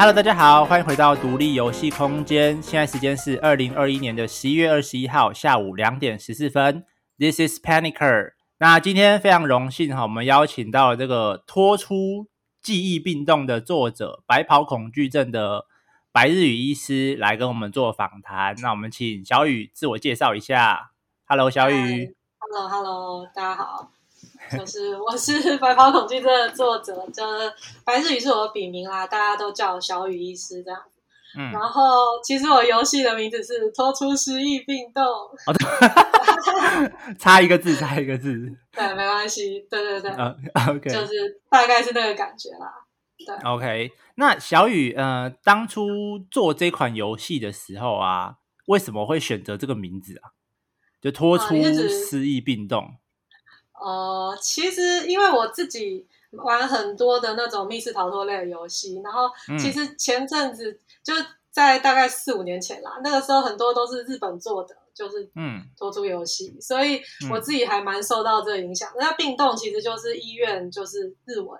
Hello，大家好，欢迎回到独立游戏空间。现在时间是二零二一年的十一月二十一号下午两点十四分。This is Panicer。那今天非常荣幸哈，我们邀请到了这个拖出记忆病动的作者，白袍恐惧症的白日宇医师来跟我们做访谈。那我们请小雨自我介绍一下。Hello，小雨。Hello，Hello，大家好。就是我是白袍恐惧症的作者，就是白日宇是我的笔名啦，大家都叫我小雨医师这样。嗯，然后其实我游戏的名字是拖出失忆病动。哦，对，差一个字，差一个字。对，没关系。对对对。嗯，OK。就是大概是那个感觉啦。对，OK。那小雨，呃，当初做这款游戏的时候啊，为什么会选择这个名字啊？就拖出失忆病动。哦、呃，其实因为我自己玩很多的那种密室逃脱类的游戏，然后其实前阵子就在大概四五年前啦，那个时候很多都是日本做的，就是嗯拖出游戏，嗯、所以我自己还蛮受到这个影响。那、嗯、病动其实就是医院，就是日文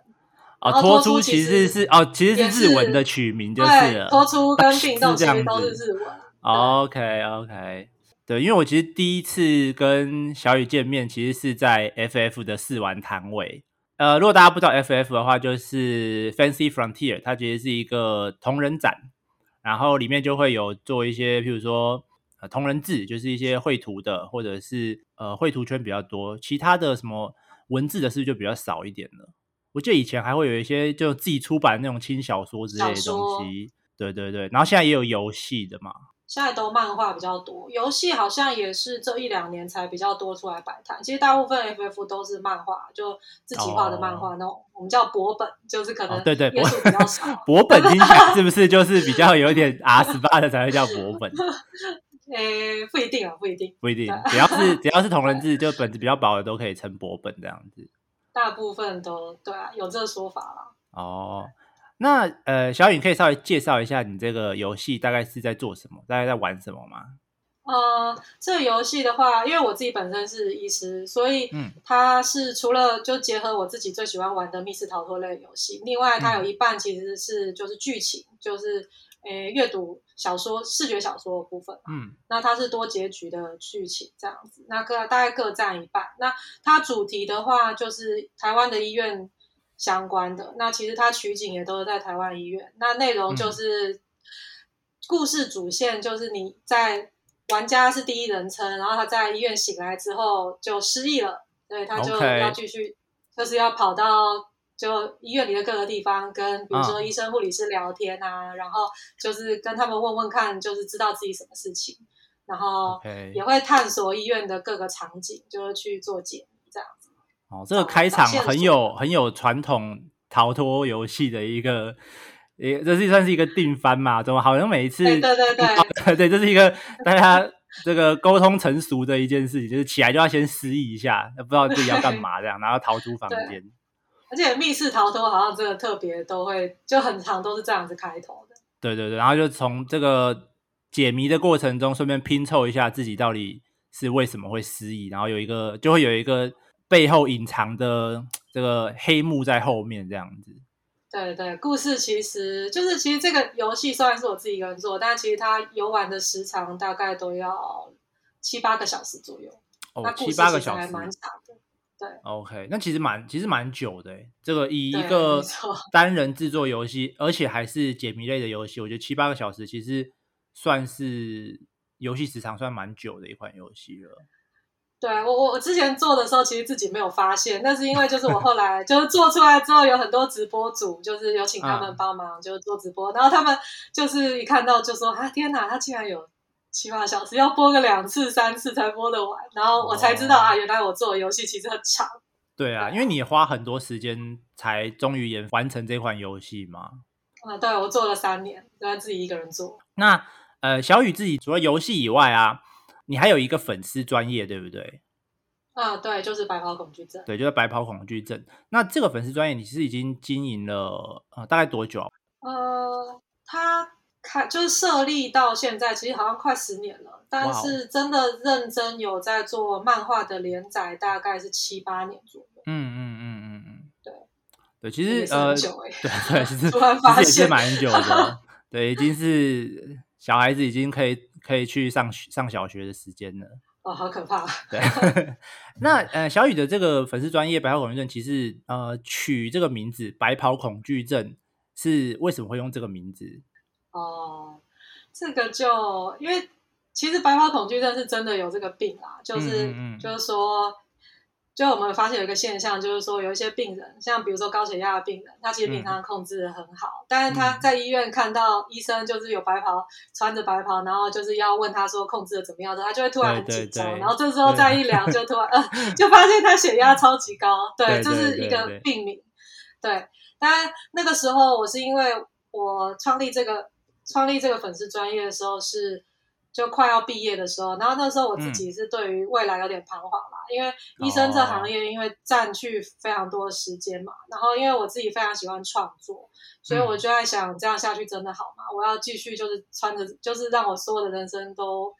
哦，拖出其实是哦，其实是日文的取名就是了，脱出跟 病动其实都是日文。OK OK。对，因为我其实第一次跟小雨见面，其实是在 FF 的试玩摊位。呃，如果大家不知道 FF 的话，就是 Fantasy Frontier，它其实是一个同人展，然后里面就会有做一些，譬如说呃同人志，就是一些绘图的，或者是呃绘图圈比较多，其他的什么文字的事就比较少一点了。我记得以前还会有一些就自己出版的那种轻小说之类的东西，对对对，然后现在也有游戏的嘛。现在都漫画比较多，游戏好像也是这一两年才比较多出来摆摊。其实大部分 FF 都是漫画，就自己画的漫画，那种、oh. 我们叫薄本，就是可能对对页数比较少。薄本听起来是不是就是比较有点 R 十八的才会叫薄本？诶、欸，不一定啊，不一定，不一定。只要是只要是同人志，就本子比较薄的都可以称薄本这样子。大部分都对啊，有这个说法啦。哦。Oh. 那呃，小雨你可以稍微介绍一下你这个游戏大概是在做什么，大概在玩什么吗？呃，这个游戏的话，因为我自己本身是医师，所以嗯，它是除了就结合我自己最喜欢玩的密室逃脱类游戏，另外它有一半其实是就是剧情，嗯、就是诶阅读小说、视觉小说的部分。嗯，那它是多结局的剧情这样子，那各大概各占一半。那它主题的话，就是台湾的医院。相关的，那其实它取景也都是在台湾医院。那内容就是故事主线，就是你在玩家是第一人称，然后他在医院醒来之后就失忆了，所以他就要继续，就是要跑到就医院里的各个地方，跟比如说医生、护理师聊天啊，然后就是跟他们问问看，就是知道自己什么事情，然后也会探索医院的各个场景，就是去做解谜。哦，这个开场很有很有传统逃脱游戏的一个，也，这是算是一个定番嘛？怎么好像每一次对对对对，对，这是一个大家这个沟通成熟的一件事情，就是起来就要先失意一下，不知道自己要干嘛这样，然后逃出房 间。而且密室逃脱好像这个特别都会就很长都是这样子开头的。对对对，然后就从这个解谜的过程中，顺便拼凑一下自己到底是为什么会失忆，然后有一个就会有一个。背后隐藏的这个黑幕在后面，这样子。对对，故事其实就是，其实这个游戏虽然是我自己一个人做，但其实它游玩的时长大概都要七八个小时左右。哦，七八个小时还蛮长的。对，OK，那其实蛮其实蛮久的。这个以一个单人制作游戏，而且还是解谜类的游戏，我觉得七八个小时其实算是游戏时长算蛮久的一款游戏了。对我我我之前做的时候，其实自己没有发现，那是因为就是我后来 就是做出来之后，有很多直播主，就是有请他们帮忙，就是做直播，嗯、然后他们就是一看到就说啊天哪，他竟然有七八小时，要播个两次三次才播得完，然后我才知道、哦、啊，原来我做的游戏其实很长。对啊，因为你花很多时间才终于也完成这款游戏嘛。啊，对，我做了三年，都在自己一个人做。那呃，小雨自己除了游戏以外啊。你还有一个粉丝专业，对不对？啊，对，就是白袍恐惧症。对，就是白袍恐惧症。那这个粉丝专业你是已经经营了呃大概多久？呃，他开就是设立到现在，其实好像快十年了。但是真的认真有在做漫画的连载，大概是七八年左右。嗯嗯嗯嗯嗯，对。对，其实呃，对对，其实突然发现其实也是蛮久的，对，已经是小孩子已经可以可以去上上小学的时间了。哦，好可怕！对，那呃，小雨的这个粉丝专业白袍恐惧症，其实呃取这个名字“白袍恐惧症”是为什么会用这个名字？哦，这个就因为其实白袍恐惧症是真的有这个病啦，就是嗯嗯就是说。就我们发现有一个现象，就是说有一些病人，像比如说高血压的病人，他其实平常控制的很好，嗯、但是他在医院看到医生就是有白袍，穿着白袍，然后就是要问他说控制的怎么样的，他就会突然很紧张，对对对，然后这时候再一量就突然呃，就发现他血压超级高，对，这是一个病名，对。但那个时候我是因为我创立这个创立这个粉丝专业的时候是。就快要毕业的时候，然后那时候我自己是对于未来有点彷徨啦，嗯、因为医生这行业因为占据非常多的时间嘛，哦、然后因为我自己非常喜欢创作，所以我就在想，这样下去真的好吗？我要继续就是穿着，就是让我所有的人生都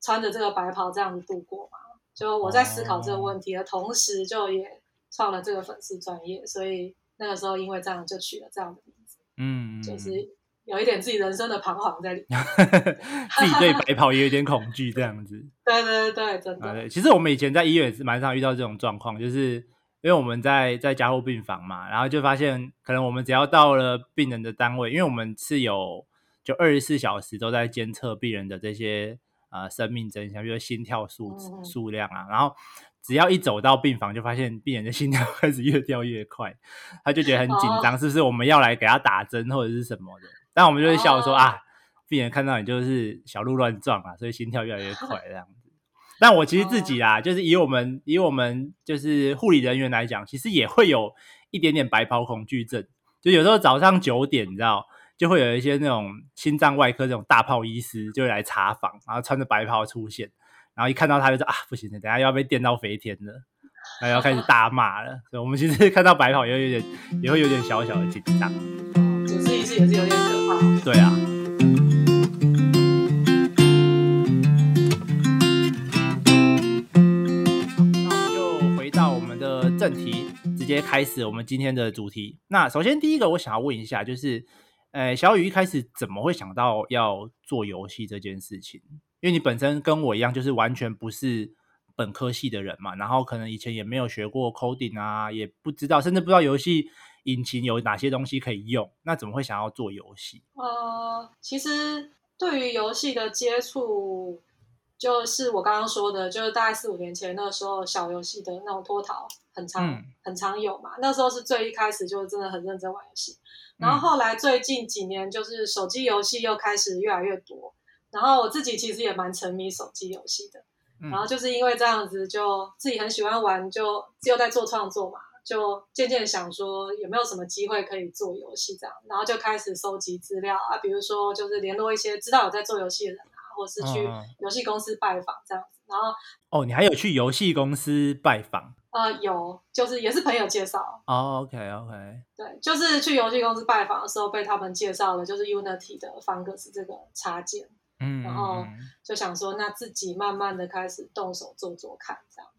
穿着这个白袍这样子度过嘛？就我在思考这个问题的同时，就也创了这个粉丝专业，所以那个时候因为这样就取了这样的名字，嗯，就是。有一点自己人生的彷徨在里面，自己对白袍也有点恐惧，这样子。对对对，真的。对，其实我们以前在医院也是蛮常遇到这种状况，就是因为我们在在加护病房嘛，然后就发现，可能我们只要到了病人的单位，因为我们是有就二十四小时都在监测病人的这些呃生命真相，比如说心跳数数量啊，然后只要一走到病房，就发现病人的心跳开始越跳越快，他就觉得很紧张，是不是我们要来给他打针或者是什么的？但我们就会笑说、oh. 啊，病人看到你就是小鹿乱撞啊，所以心跳越来越快这样子。但我其实自己啊，就是以我们以我们就是护理人员来讲，其实也会有一点点白袍恐惧症。就有时候早上九点，你知道，就会有一些那种心脏外科这种大炮医师就会来查房，然后穿着白袍出现，然后一看到他就说啊，不行了，等下又要被电到飞天了，然后要开始大骂了。所以我们其实看到白袍也会有点也会有点小小的紧张。也是有点可怕。对啊。那我们就回到我们的正题，直接开始我们今天的主题。那首先第一个，我想要问一下，就是，呃，小雨一开始怎么会想到要做游戏这件事情？因为你本身跟我一样，就是完全不是本科系的人嘛，然后可能以前也没有学过 coding 啊，也不知道，甚至不知道游戏。引擎有哪些东西可以用？那怎么会想要做游戏？呃，其实对于游戏的接触，就是我刚刚说的，就是大概四五年前那时候，小游戏的那种脱逃很常、嗯、很常有嘛。那时候是最一开始就真的很认真玩游戏，然后后来最近几年就是手机游戏又开始越来越多，然后我自己其实也蛮沉迷手机游戏的，然后就是因为这样子，就自己很喜欢玩，就又在做创作嘛。就渐渐想说有没有什么机会可以做游戏这样，然后就开始收集资料啊，比如说就是联络一些知道有在做游戏的人啊，或是去游戏公司拜访这样子。然后哦，你还有去游戏公司拜访？呃，有，就是也是朋友介绍。哦，OK OK，对，就是去游戏公司拜访的时候被他们介绍了，就是 Unity 的 Fungus 这个插件，嗯，然后就想说那自己慢慢的开始动手做做看这样。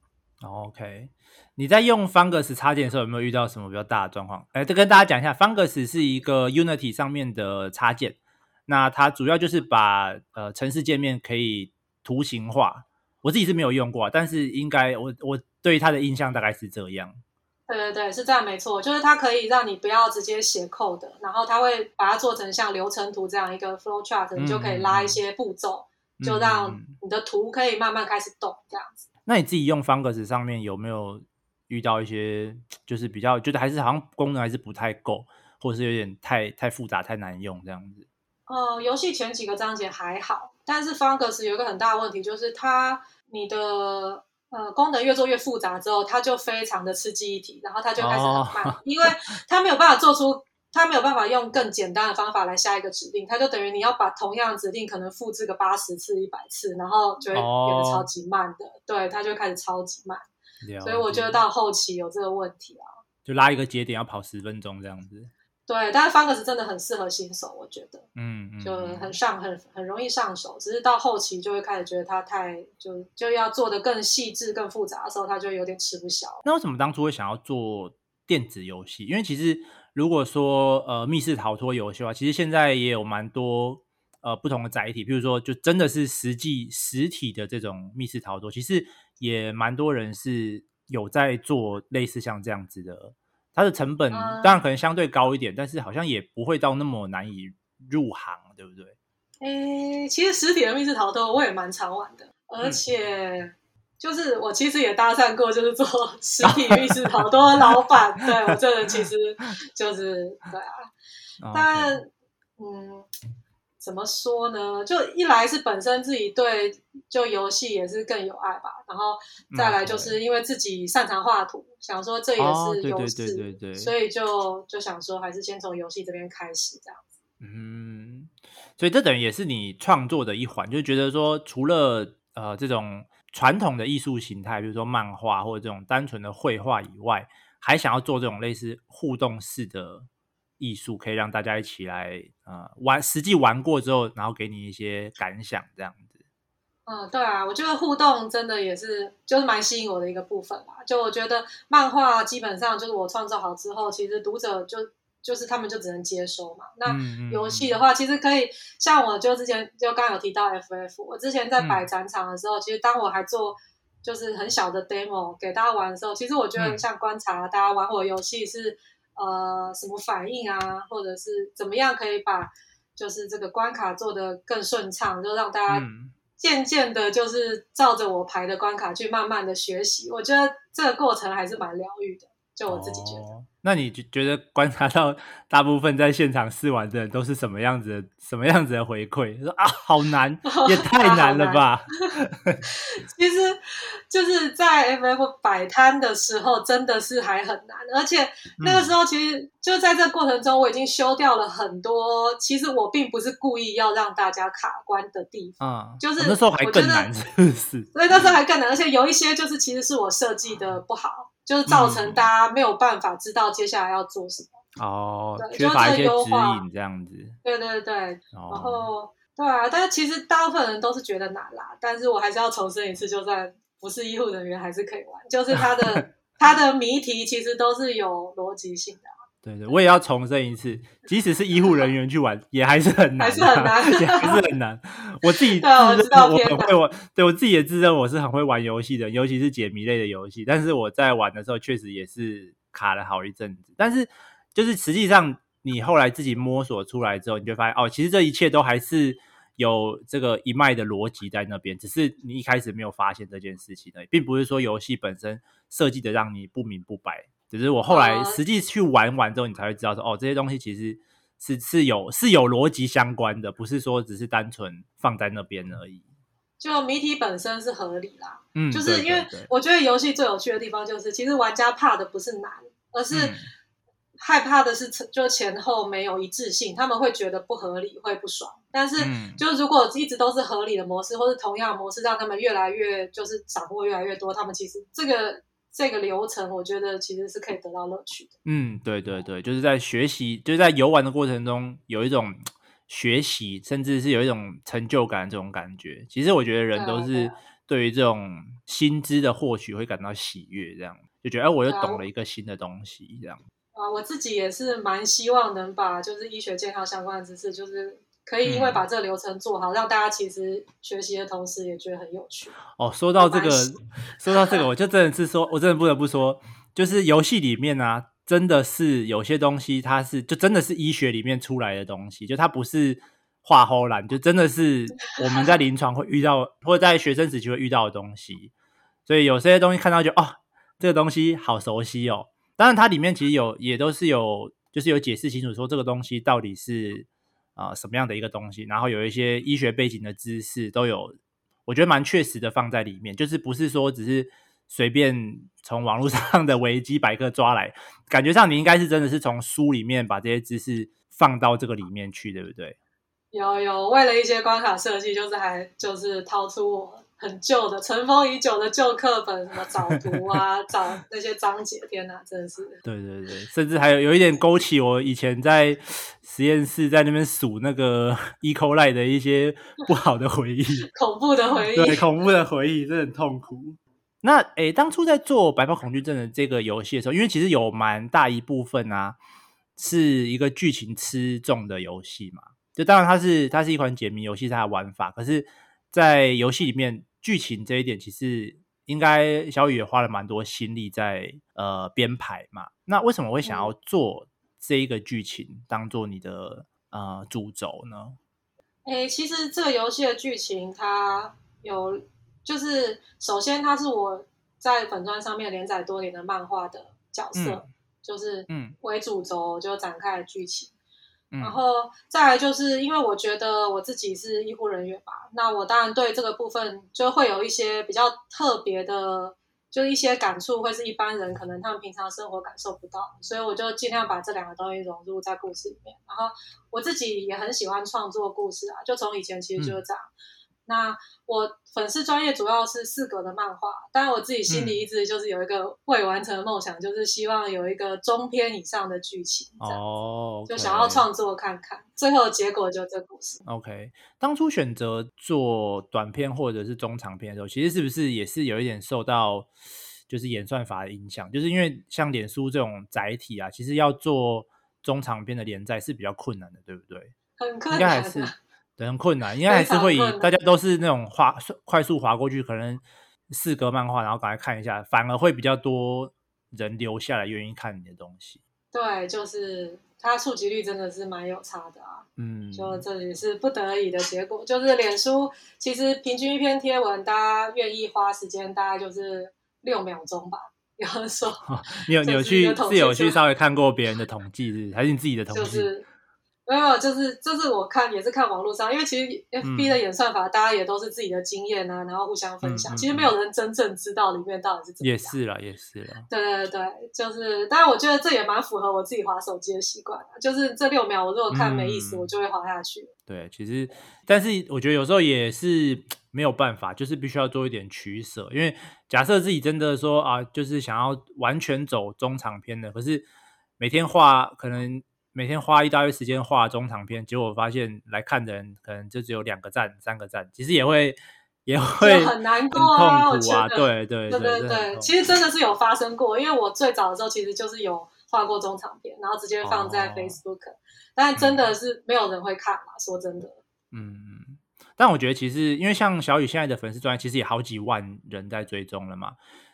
OK，你在用 Fungus 插件的时候有没有遇到什么比较大的状况？哎，再跟大家讲一下，Fungus 是一个 Unity 上面的插件，那它主要就是把呃城市界面可以图形化。我自己是没有用过，但是应该我我对它的印象大概是这样。对对对，是这样没错，就是它可以让你不要直接写 code，然后它会把它做成像流程图这样一个 flow chart，你就可以拉一些步骤，嗯、就让你的图可以慢慢开始动这样子。那你自己用 Fungus 上面有没有遇到一些，就是比较觉得还是好像功能还是不太够，或者是有点太太复杂、太难用这样子？呃，游戏前几个章节还好，但是 Fungus 有一个很大的问题，就是它你的呃功能越做越复杂之后，它就非常的吃记忆体，然后它就开始很慢，哦、因为它没有办法做出。他没有办法用更简单的方法来下一个指令，他就等于你要把同样的指令可能复制个八十次、一百次，然后就会变得超级慢的。Oh. 对，他就会开始超级慢。所以我觉得到后期有这个问题啊，就拉一个节点要跑十分钟这样子。对，但是 Fungus 真的很适合新手，我觉得，嗯，嗯，就很上很很容易上手，只是到后期就会开始觉得它太就就要做的更细致、更复杂的时候，它就有点吃不消。那为什么当初会想要做电子游戏？因为其实如果说呃密室逃脱游戏的话，其实现在也有蛮多呃不同的载体，比如说就真的是实际实体的这种密室逃脱，其实也蛮多人是有在做类似像这样子的，它的成本当然可能相对高一点，但是好像也不会到那么难以入行，对不对？诶，其实实体的密室逃脱我也蛮常玩的，而且就是我其实也搭讪过，就是做实体密室好多老板。对，我这人其实就是对啊，但嗯，怎么说呢？就一来是本身自己对就游戏也是更有爱吧，然后再来就是因为自己擅长画图，想说这也是优势，对对对，所以就就想说还是先从游戏这边开始这样子。嗯。所以这等于也是你创作的一环，就觉得说，除了呃这种传统的艺术形态，比如说漫画或者这种单纯的绘画以外，还想要做这种类似互动式的艺术，可以让大家一起来呃玩，实际玩过之后，然后给你一些感想，这样子。嗯，对啊，我觉得互动真的也是就是蛮吸引我的一个部分吧。就我觉得漫画基本上就是我创作好之后，其实读者就。就是他们就只能接收嘛。那游戏的话，其实可以像我就之前就刚刚有提到 FF，我之前在摆展场的时候，嗯、其实当我还做就是很小的 demo 给大家玩的时候，其实我觉得很像观察大家玩我游戏是呃什么反应啊，或者是怎么样可以把就是这个关卡做得更顺畅，就让大家渐渐的，就是照着我排的关卡去慢慢的学习。我觉得这个过程还是蛮疗愈的。就我自己觉得，哦，那你觉得观察到大部分在现场试玩的人都是什么样子的？什么样子的回馈？说啊，好难，也太难了吧！其实就是在 FF 摆摊的时候，真的是还很难，而且那个时候其实就在这过程中，我已经修掉了很多。其实我并不是故意要让大家卡关的地方，嗯，就是那时候还更难，是不是？所以那时候还更难，而且有一些就是其实是我设计的不好。就是造成大家没有办法知道接下来要做什么哦，缺乏一些指引这样子。对对对，哦、然后对啊，但是其实大部分人都是觉得难啦。但是我还是要重申一次，就算不是医护人员还是可以玩，就是它的 它的谜题其实都是有逻辑性的。对对，我也要重申一次，即使是医护人员去玩，也还是很难，还是很难，也还是很难。我自己 自认我很会玩，对我自己也自认我是很会玩游戏的，尤其是解谜类的游戏。但是我在玩的时候，确实也是卡了好一阵子。但是就是实际上，你后来自己摸索出来之后，你就发现哦，其实这一切都还是有这个一脉的逻辑在那边，只是你一开始没有发现这件事情而已，并不是说游戏本身设计的让你不明不白。只是我后来实际去玩完之后，你才会知道说，哦，这些东西其实是是有是有逻辑相关的，不是说只是单纯放在那边而已。就谜题本身是合理啦，嗯，就是因为我觉得游戏最有趣的地方就是，其实玩家怕的不是难，而是害怕的是就前后没有一致性，他们会觉得不合理，会不爽。但是，就如果一直都是合理的模式，或是同样的模式，让他们越来越就是掌握越来越多，他们其实这个。这个流程，我觉得其实是可以得到乐趣的。嗯，对对对，就是在学习，就是在游玩的过程中有一种学习，甚至是有一种成就感这种感觉。其实我觉得人都是对于这种新知的获取会感到喜悦，这样就觉得哎，我又懂了一个新的东西，这样。啊，我自己也是蛮希望能把就是医学健康相关的知识，就是。可以，因为把这个流程做好，嗯、让大家其实学习的同时也觉得很有趣。哦，说到这个，说到这个，我就真的是说，我真的不得不说，就是游戏里面啊，真的是有些东西，它是就真的是医学里面出来的东西，就它不是画唬烂，就真的是我们在临床会遇到，或者在学生时期会遇到的东西。所以有些东西看到就哦，这个东西好熟悉哦。当然，它里面其实有也都是有，就是有解释清楚说这个东西到底是。啊、什么样的一个东西？然后有一些医学背景的知识都有，我觉得蛮确实的放在里面，就是不是说只是随便从网络 上的维基百科抓来，感觉上你应该是真的是从书里面把这些知识放到这个里面去，对不对？有有，为了一些关卡设计，就是还就是掏出我。很旧的、尘封已久的旧课本，什么找图啊，找那些章节，天哪，真的是。对对对，甚至还有有一点勾起我以前在实验室在那边数那个 E. coli 的一些不好的回忆，恐怖的回忆，对，恐怖的回忆，真的很痛苦。那诶，当初在做《白袍恐惧症》的这个游戏的时候，因为其实有蛮大一部分啊，是一个剧情吃重的游戏嘛。就当然它是它是一款解谜游戏，它的玩法，可是，在游戏里面剧情这一点，其实应该小雨也花了蛮多心力在呃编排嘛。那为什么会想要做这一个剧情当做你的呃主轴呢？诶，其实这个游戏的剧情它有。就是首先，它是我在粉砖上面连载多年的漫画的角色，嗯、就是嗯为主轴就展开的剧情，嗯、然后再来就是因为我觉得我自己是医护人员吧，那我当然对这个部分就会有一些比较特别的，就是一些感触，会是一般人可能他们平常生活感受不到，所以我就尽量把这两个东西融入在故事里面。然后我自己也很喜欢创作故事啊，就从以前其实就是这样。嗯那我粉丝专业主要是四格的漫画，但我自己心里一直就是有一个未完成的梦想，嗯、就是希望有一个中篇以上的剧情哦，okay、就想要创作看看，最后结果就这故事。OK，当初选择做短片或者是中长篇的时候，其实是不是也是有一点受到就是演算法的影响？就是因为像脸书这种载体啊，其实要做中长篇的连载是比较困难的，对不对？很困难的。很困难，应该还是会以大家都是那种划快速划过去，可能四格漫画，然后赶快看一下，反而会比较多人留下来愿意看你的东西。对，就是它触及率真的是蛮有差的啊。嗯，就这里是不得已的结果，就是脸书其实平均一篇贴文，大家愿意花时间大概就是六秒钟吧。有人说，你有你有去是有去稍微看过别人的统计，是还是你自己的统计？就是没有，就是就是我看也是看网络上，因为其实 FB 的演算法，大家也都是自己的经验啊，嗯、然后互相分享。嗯嗯、其实没有人真正知道里面到底是怎么样。也是了，也是了。对对对，就是，当然我觉得这也蛮符合我自己滑手机的习惯。就是这六秒，我如果看没意思，嗯、我就会滑下去。对，其实，但是我觉得有时候也是没有办法，就是必须要做一点取舍。因为假设自己真的说啊，就是想要完全走中长篇的，可是每天画可能。每天花一大堆时间画中长篇，结果我发现来看的人可能就只有两个赞、三个赞，其实也会也会很难过啊，我觉得。对对对对对，其实真的是有发生过，因为我最早的时候其实就是有画过中长篇，然后直接放在 Facebook，哦，但真的是没有人会看嘛，说真的。嗯，但我觉得其实因为像小雨现在的粉丝专业其实也好几万人在追踪了嘛，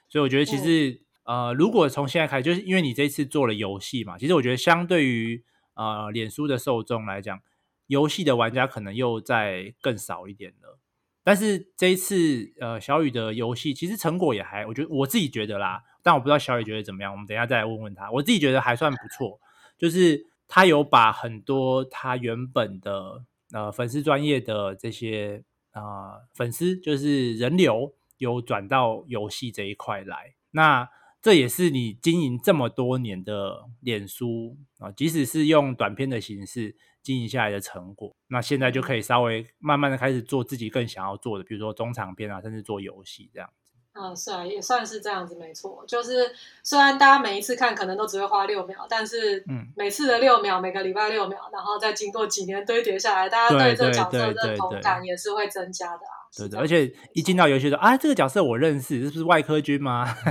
所以我觉得其实、嗯、呃，如果从现在开始，就是因为你这次做了游戏嘛，其实我觉得相对于呃，脸书的受众来讲，游戏的玩家可能又在更少一点了。但是这一次，呃，小雨的游戏其实成果也还，我觉得我自己觉得啦，但我不知道小雨觉得怎么样。我们等一下再来问问他。我自己觉得还算不错，就是他有把很多他原本的呃粉丝专业的这些啊、呃、粉丝，就是人流，有转到游戏这一块来。那这也是你经营这么多年的脸书啊，即使是用短片的形式经营下来的成果，那现在就可以稍微慢慢的开始做自己更想要做的，比如说中长篇啊，甚至做游戏这样子。嗯，是啊，也算是这样子，没错。就是虽然大家每一次看可能都只会花六秒，但是嗯，每次的六秒，每个礼拜六秒，然后再经过几年堆叠下来，大家对这个角色的认同感也是会增加的啊。对对，而且一进到游戏说啊，这个角色我认识，这是不是外科君吗？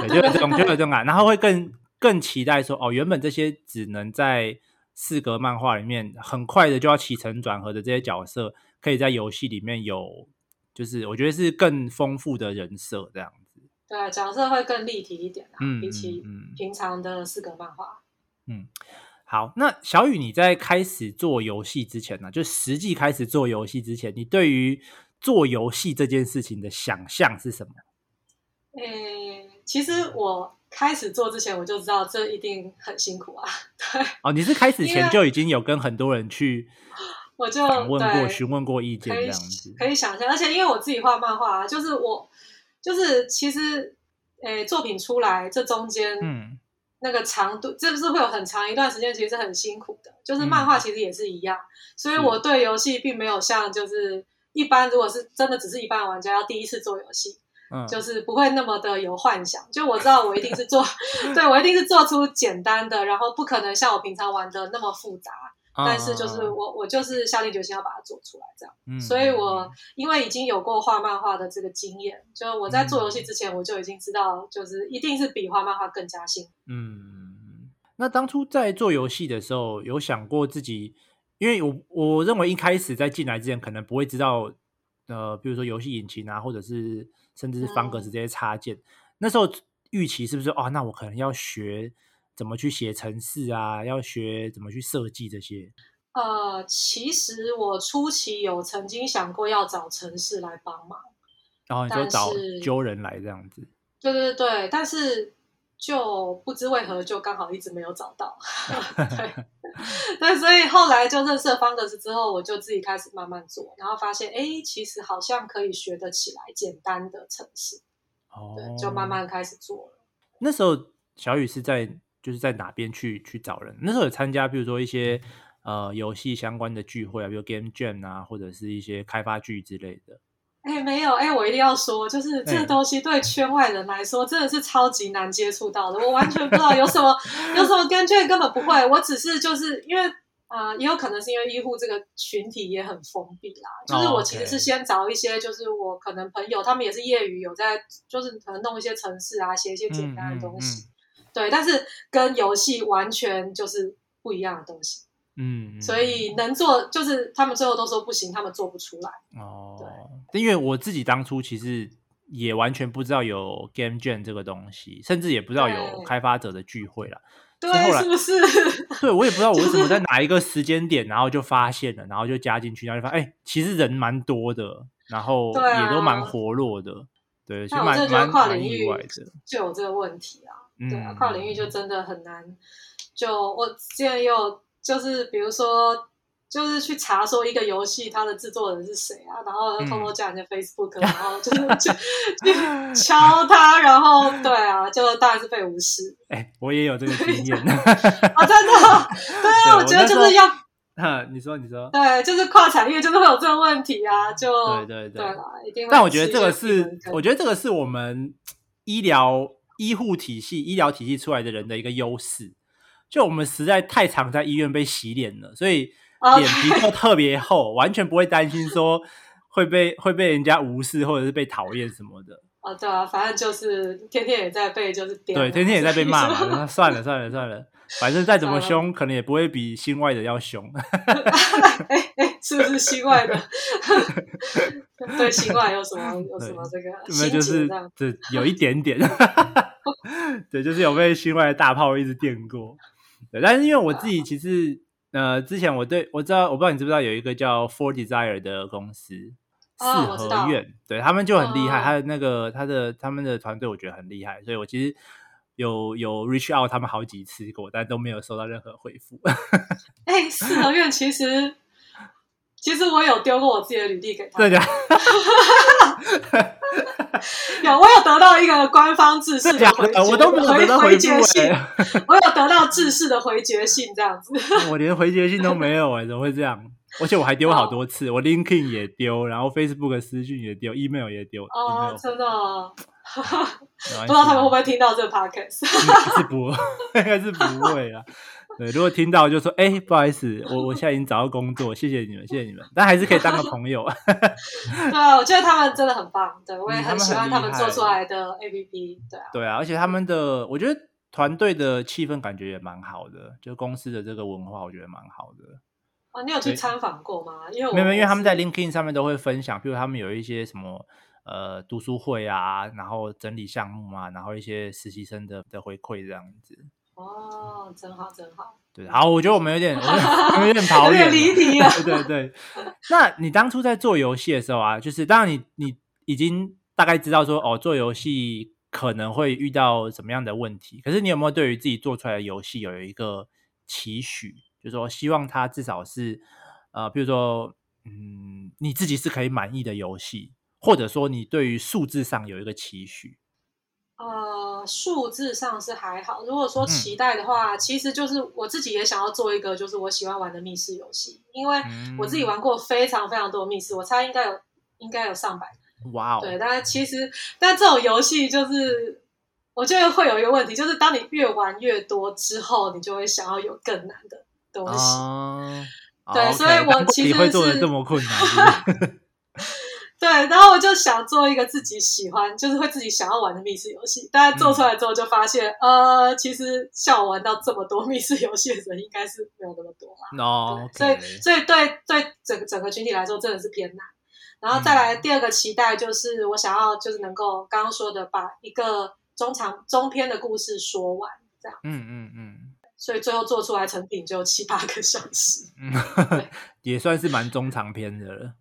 对，就有这种，就有这种感，然后会更更期待说，哦，原本这些只能在四格漫画里面很快的就要起承转合的这些角色，可以在游戏里面有，就是我觉得是更丰富的人设这样子。对，角色会更立体一点啊，嗯、比起平常的四格漫画。嗯。好，那小雨你在开始做游戏之前呢，就实际开始做游戏之前，你对于做游戏这件事情的想象是什么？诶、欸，其实我开始做之前，我就知道这一定很辛苦啊。对，哦，你是开始前就已经有跟很多人去，我就问过、询问过意见这样子，可以想象。而且因为我自己画漫画啊，就是我就是其实诶、欸，作品出来这中间，嗯。那个长度，这不是会有很长一段时间，其实是很辛苦的。就是漫画其实也是一样，嗯、所以我对游戏并没有像就是一般，如果是真的只是一般玩家要第一次做游戏，嗯，就是不会那么的有幻想。就我知道我一定是做 对我一定是做出简单的，然后不可能像我平常玩的那么复杂。但是就是我我就是下定决心要把它做出来，这样。嗯，所以我因为已经有过画漫画的这个经验，就我在做游戏之前，我就已经知道，就是一定是比画漫画更加辛苦。嗯，那当初在做游戏的时候，有想过自己，因为我我认为一开始在进来之前，可能不会知道，呃，比如说游戏引擎啊，或者是甚至是方格子这些插件，嗯、那时候预期是不是哦？那我可能要学。怎么去写程式啊？要学怎么去设计这些？呃，其实我初期有曾经想过要找程式来帮忙，然后、哦、你就找揪人来这样子。对对对，但是就不知为何就刚好一直没有找到。对，对，所以后来就认识了方格子之后，我就自己开始慢慢做，然后发现哎，其实好像可以学得起来简单的程式。哦，对，就慢慢开始做了。那时候小雨是在。就是在哪边去去找人？那时候有参加，比如说一些呃游戏相关的聚会啊，比如 Game Jam 啊，或者是一些开发剧之类的。哎、欸，没有，哎、欸，我一定要说，就是这个东西对圈外人来说真的是超级难接触到的。我完全不知道有什么有什么 Game Jam，根本不会。我只是就是因为也有可能是因为医护这个群体也很封闭啦。就是我其实是先找一些，就是我可能朋友他们也是业余有在，就是可能弄一些程式啊，写一些简单的东西。嗯嗯嗯对，但是跟游戏完全就是不一样的东西，嗯，所以能做就是他们最后都说不行，他们做不出来。哦，对，因为我自己当初其实也完全不知道有 Game Jam 这个东西，甚至也不知道有开发者的聚会啦。对，是，是不是？对，我也不知道我为什么在哪一个时间点，然后就发现了，然后就加进去，然后就发现，哎，其实人蛮多的，然后也都蛮活络的，对，其实蛮蛮蛮意外的，就有这个问题啊。对啊，跨领域就真的很难。就我之前有，就是比如说，就是去查说一个游戏它的制作人是谁啊，然后偷偷加人家 Facebook，、嗯、然后就是去去敲 他，然后对啊，就当然是被无视。哎、欸，我也有这个经验。啊，真的？对啊，我觉得就是要，你说你说，对，就是跨产业就是会有这个问题啊，就对对对，对啦，一定会。但我觉得这个是，我觉得这个是我们医疗。医护体系、医疗体系出来的人的一个优势，就我们实在太常在医院被洗脸了，所以脸皮就特别厚.完全不会担心说会被会被人家无视或者是被讨厌什么的。啊，对啊，反正就是天天也在被就是，对，天天也在被骂嘛。算了算了算了，反正再怎么凶，可能也不会比心外的要凶。哎哎，是不是心外的？对心外有什么有什么这个？没有，就是这有一点点。对，就是有被心外的大炮一直电过。对，但是因为我自己其实呃，之前我对我知道，我不知道你知不知道有一个叫 Four Desire 的公司。四合院，对他们就很厉害，哦、他的那个他的他们的团队，我觉得很厉害，所以我其实有有 reach out 他们好几次过，但都没有收到任何回复。哎、欸，四合院其实其实我有丢过我自己的履历给他们，对的，有我有得到一个官方制式的回，我都没有得到回绝信，我有得到制式的回绝信，这样子，我连回绝信都没有哎、欸，怎么会这样？而且我还丢好多次，我 LinkedIn 也丢，然后 Facebook 私讯也丢，email 也丢。哦，真的，不知道他们会不会听到这个 podcast？是不，应该是不会啊。对，如果听到就说，哎，不好意思，我我现在已经找到工作，谢谢你们，谢谢你们，但还是可以当个朋友。对啊，我觉得他们真的很棒，对，我也很喜欢他们做出来的 APP，对啊。对啊，而且他们的，我觉得团队的气氛感觉也蛮好的，就公司的这个文化，我觉得蛮好的。啊，你有去参访过吗？因为没有，因为他们在 LinkedIn 上面都会分享，比如他们有一些什么呃读书会啊，然后整理项目啊，然后一些实习生的的回馈这样子。哦，真好，真好。对，好，我觉得我们有点，我们有点跑远，有点离题了。对对对。那你当初在做游戏的时候啊，就是当然你你已经大概知道说哦，做游戏可能会遇到什么样的问题，可是你有没有对于自己做出来的游戏有一个期许？就是说，希望它至少是，呃，比如说，嗯，你自己是可以满意的游戏，或者说你对于数字上有一个期许。呃，数字上是还好。如果说期待的话，嗯、其实就是我自己也想要做一个，就是我喜欢玩的密室游戏，因为我自己玩过非常非常多的密室，我猜应该有应该有上百。哇哦！对，但是其实，但这种游戏就是，我觉得会有一个问题，就是当你越玩越多之后，你就会想要有更难的。东西。哦、对所以我其实是会做的这么困难。对，然后我就想做一个自己喜欢，就是会自己想要玩的密室游戏。但是做出来之后就发现，嗯、呃，其实像我玩到这么多密室游戏的人，应该是没有那么多啦。哦，所以所以对对整个整个群体来说，真的是偏难。然后再来第二个期待就是，我想要就是能够刚刚说的，把一个中长中篇的故事说完，这样。嗯嗯嗯。所以最后做出来成品就七八个小时。嗯，也算是蛮中长篇的了。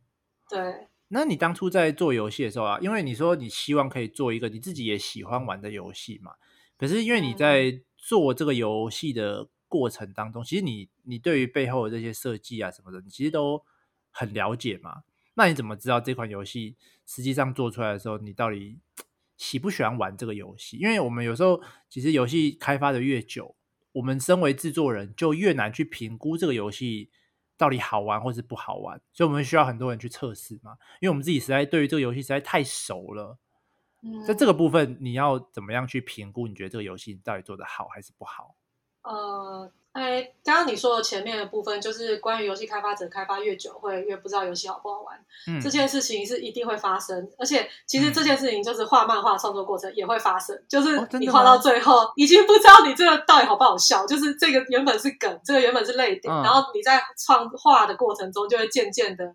对。那你当初在做游戏的时候啊，因为你说你希望可以做一个你自己也喜欢玩的游戏嘛，可是因为你在做这个游戏的过程当中，嗯、其实你你对于背后的这些设计啊什么的，你其实都很了解嘛。那你怎么知道这款游戏实际上做出来的时候，你到底喜不喜欢玩这个游戏？因为我们有时候其实游戏开发的越久，我们身为制作人就越难去评估这个游戏。到底好玩或是不好玩，所以我们需要很多人去测试嘛，因为我们自己实在对于这个游戏实在太熟了。嗯，在这个部分，你要怎么样去评估？你觉得这个游戏到底做的好还是不好？呃。哎，刚刚你说的前面的部分，就是关于游戏开发者开发越久，会越不知道游戏好不好玩。嗯，这件事情是一定会发生，而且其实这件事情就是画漫画创作过程也会发生，嗯、就是你画到最后已经不知道你这个到底好不好笑，就是这个原本是梗，这个原本是泪点，嗯、然后你在创画的过程中就会渐渐的、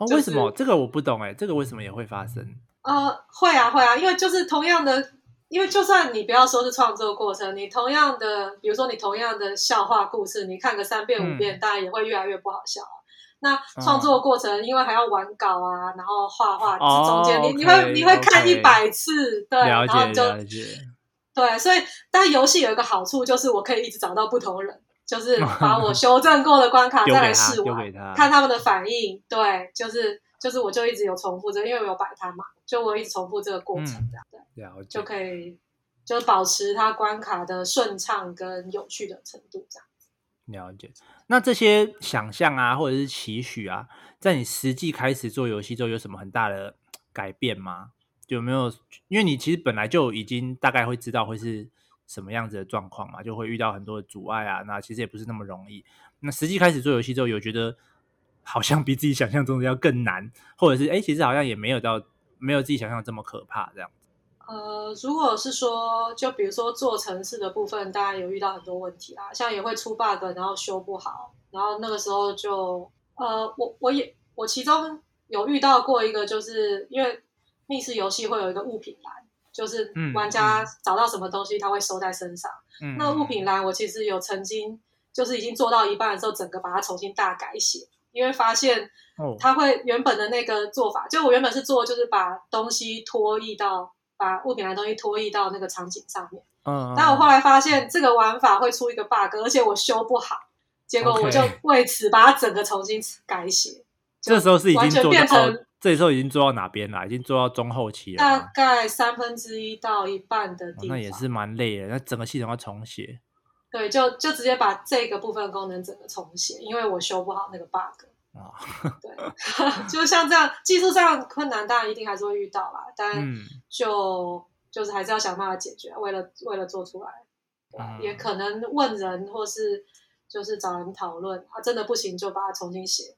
就是。哦，为什么这个我不懂？哎，这个为什么也会发生？呃，会啊，会啊，因为就是同样的。因为就算你不要说是创作过程，你同样的，比如说你同样的笑话故事，你看个三遍五遍，当然、嗯、也会越来越不好笑。那创作过程，嗯、因为还要玩稿啊，然后画画，这中间、哦、你你会你会看一百次，对，然后就对，所以但游戏有一个好处就是我可以一直找到不同人，就是把我 修正过的关卡再来试玩，他看他们的反应，对，就是。就是我就一直有重复这，因为我有摆摊嘛，就我一直重复这个过程这样，嗯、对，了解，就可以就保持它关卡的顺畅跟有趣的程度这样子。了解。那这些想象啊，或者是期许啊，在你实际开始做游戏之后，有什么很大的改变吗？有没有？因为你其实本来就已经大概会知道会是什么样子的状况嘛，就会遇到很多的阻碍啊。那其实也不是那么容易。那实际开始做游戏之后，有觉得？好像比自己想象中的要更难，或者是哎，其实好像也没有到没有自己想象的这么可怕这样子。呃，如果是说，就比如说做城市的部分，大家有遇到很多问题啦，像也会出 bug，然后修不好，然后那个时候就呃，我我也我其中有遇到过一个，就是因为密室游戏会有一个物品栏，就是玩家找到什么东西，他会收在身上。嗯，那个物品栏我其实有曾经就是已经做到一半的时候，整个把它重新大改写。因为发现，他会原本的那个做法，oh. 就我原本是做，就是把东西拖移到，把物品的东西拖移到那个场景上面。嗯。但我后来发现这个玩法会出一个 bug，而且我修不好，结果我就为此把它整个重新改写。这时候是已经做变成、哦，这时候已经做到哪边了？已经做到中后期了。大概三分之一到一半的地方。哦、那也是蛮累的，那整个系统要重写。对，就就直接把这个部分功能整个重写，因为我修不好那个 bug。啊，对，就像这样，技术上困难当然一定还是会遇到啦，但就、嗯、就是还是要想办法解决，为了为了做出来，也可能问人或是就是找人讨论啊，真的不行就把它重新写，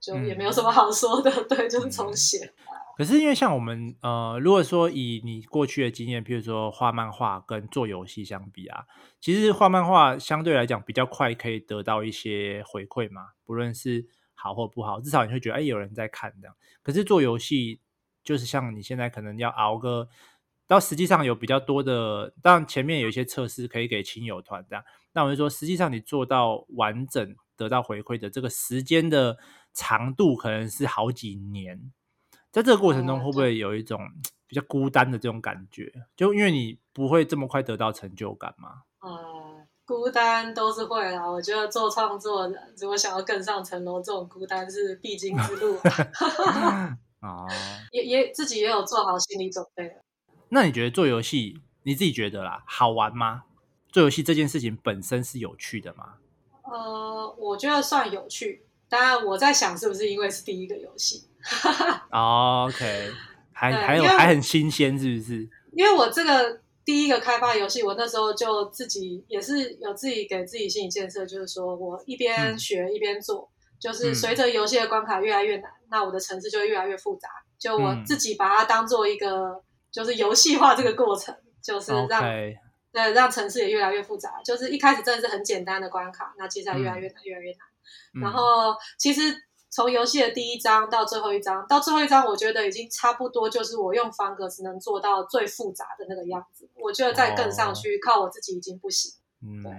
就也没有什么好说的，嗯、对，就是重写。可是因为像我们呃，如果说以你过去的经验，譬如说画漫画跟做游戏相比啊，其实画漫画相对来讲比较快可以得到一些回馈嘛，不论是好或不好，至少你会觉得哎，有人在看这样。可是做游戏就是像你现在可能要熬个，到实际上有比较多的，当然前面有一些测试可以给亲友团这样。那我就说，实际上你做到完整得到回馈的这个时间的长度，可能是好几年。在这个过程中，会不会有一种比较孤单的这种感觉？就因为你不会这么快得到成就感吗？嗯，孤单都是会啦。我觉得做创作的，如果想要更上层楼，这种孤单是必经之路。哦，也也自己也有做好心理准备。那你觉得做游戏，你自己觉得啦，好玩吗？做游戏这件事情本身是有趣的吗？呃，我觉得算有趣。当然，我在想是不是因为是第一个游戏。哦、oh，OK，还还有还很新鲜，是不是？因为我这个第一个开发游戏，我那时候就自己也是有自己给自己心理建设，就是说我一边学、嗯、一边做，就是随着游戏的关卡越来越难，嗯、那我的城市就越来越复杂。就我自己把它当做一个，就是游戏化这个过程，就是让 Okay. 对让城市也越来越复杂。就是一开始真的是很简单的关卡，那接下来越来越难，嗯、越来越难。然后其实。从游戏的第一章到最后一章，到最后一章，我觉得已经差不多，就是我用方格子能做到最复杂的那个样子。我觉得再更上去，哦、靠我自己已经不行。嗯，对，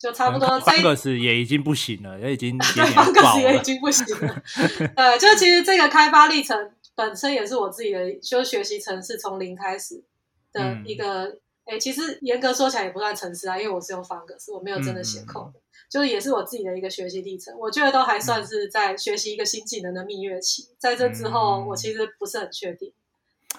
就差不多。方格子也已经不行了，也已经对，方格子也已经不行了。对，就其实这个开发历程本身也是我自己的，就学习层次从零开始的一个。哎、嗯，其实严格说起来也不算城市啊，因为我是用方格子，我没有真的写。嗯就是也是我自己的一个学习历程，我觉得都还算是在学习一个新技能的蜜月期。嗯、在这之后，我其实不是很确定。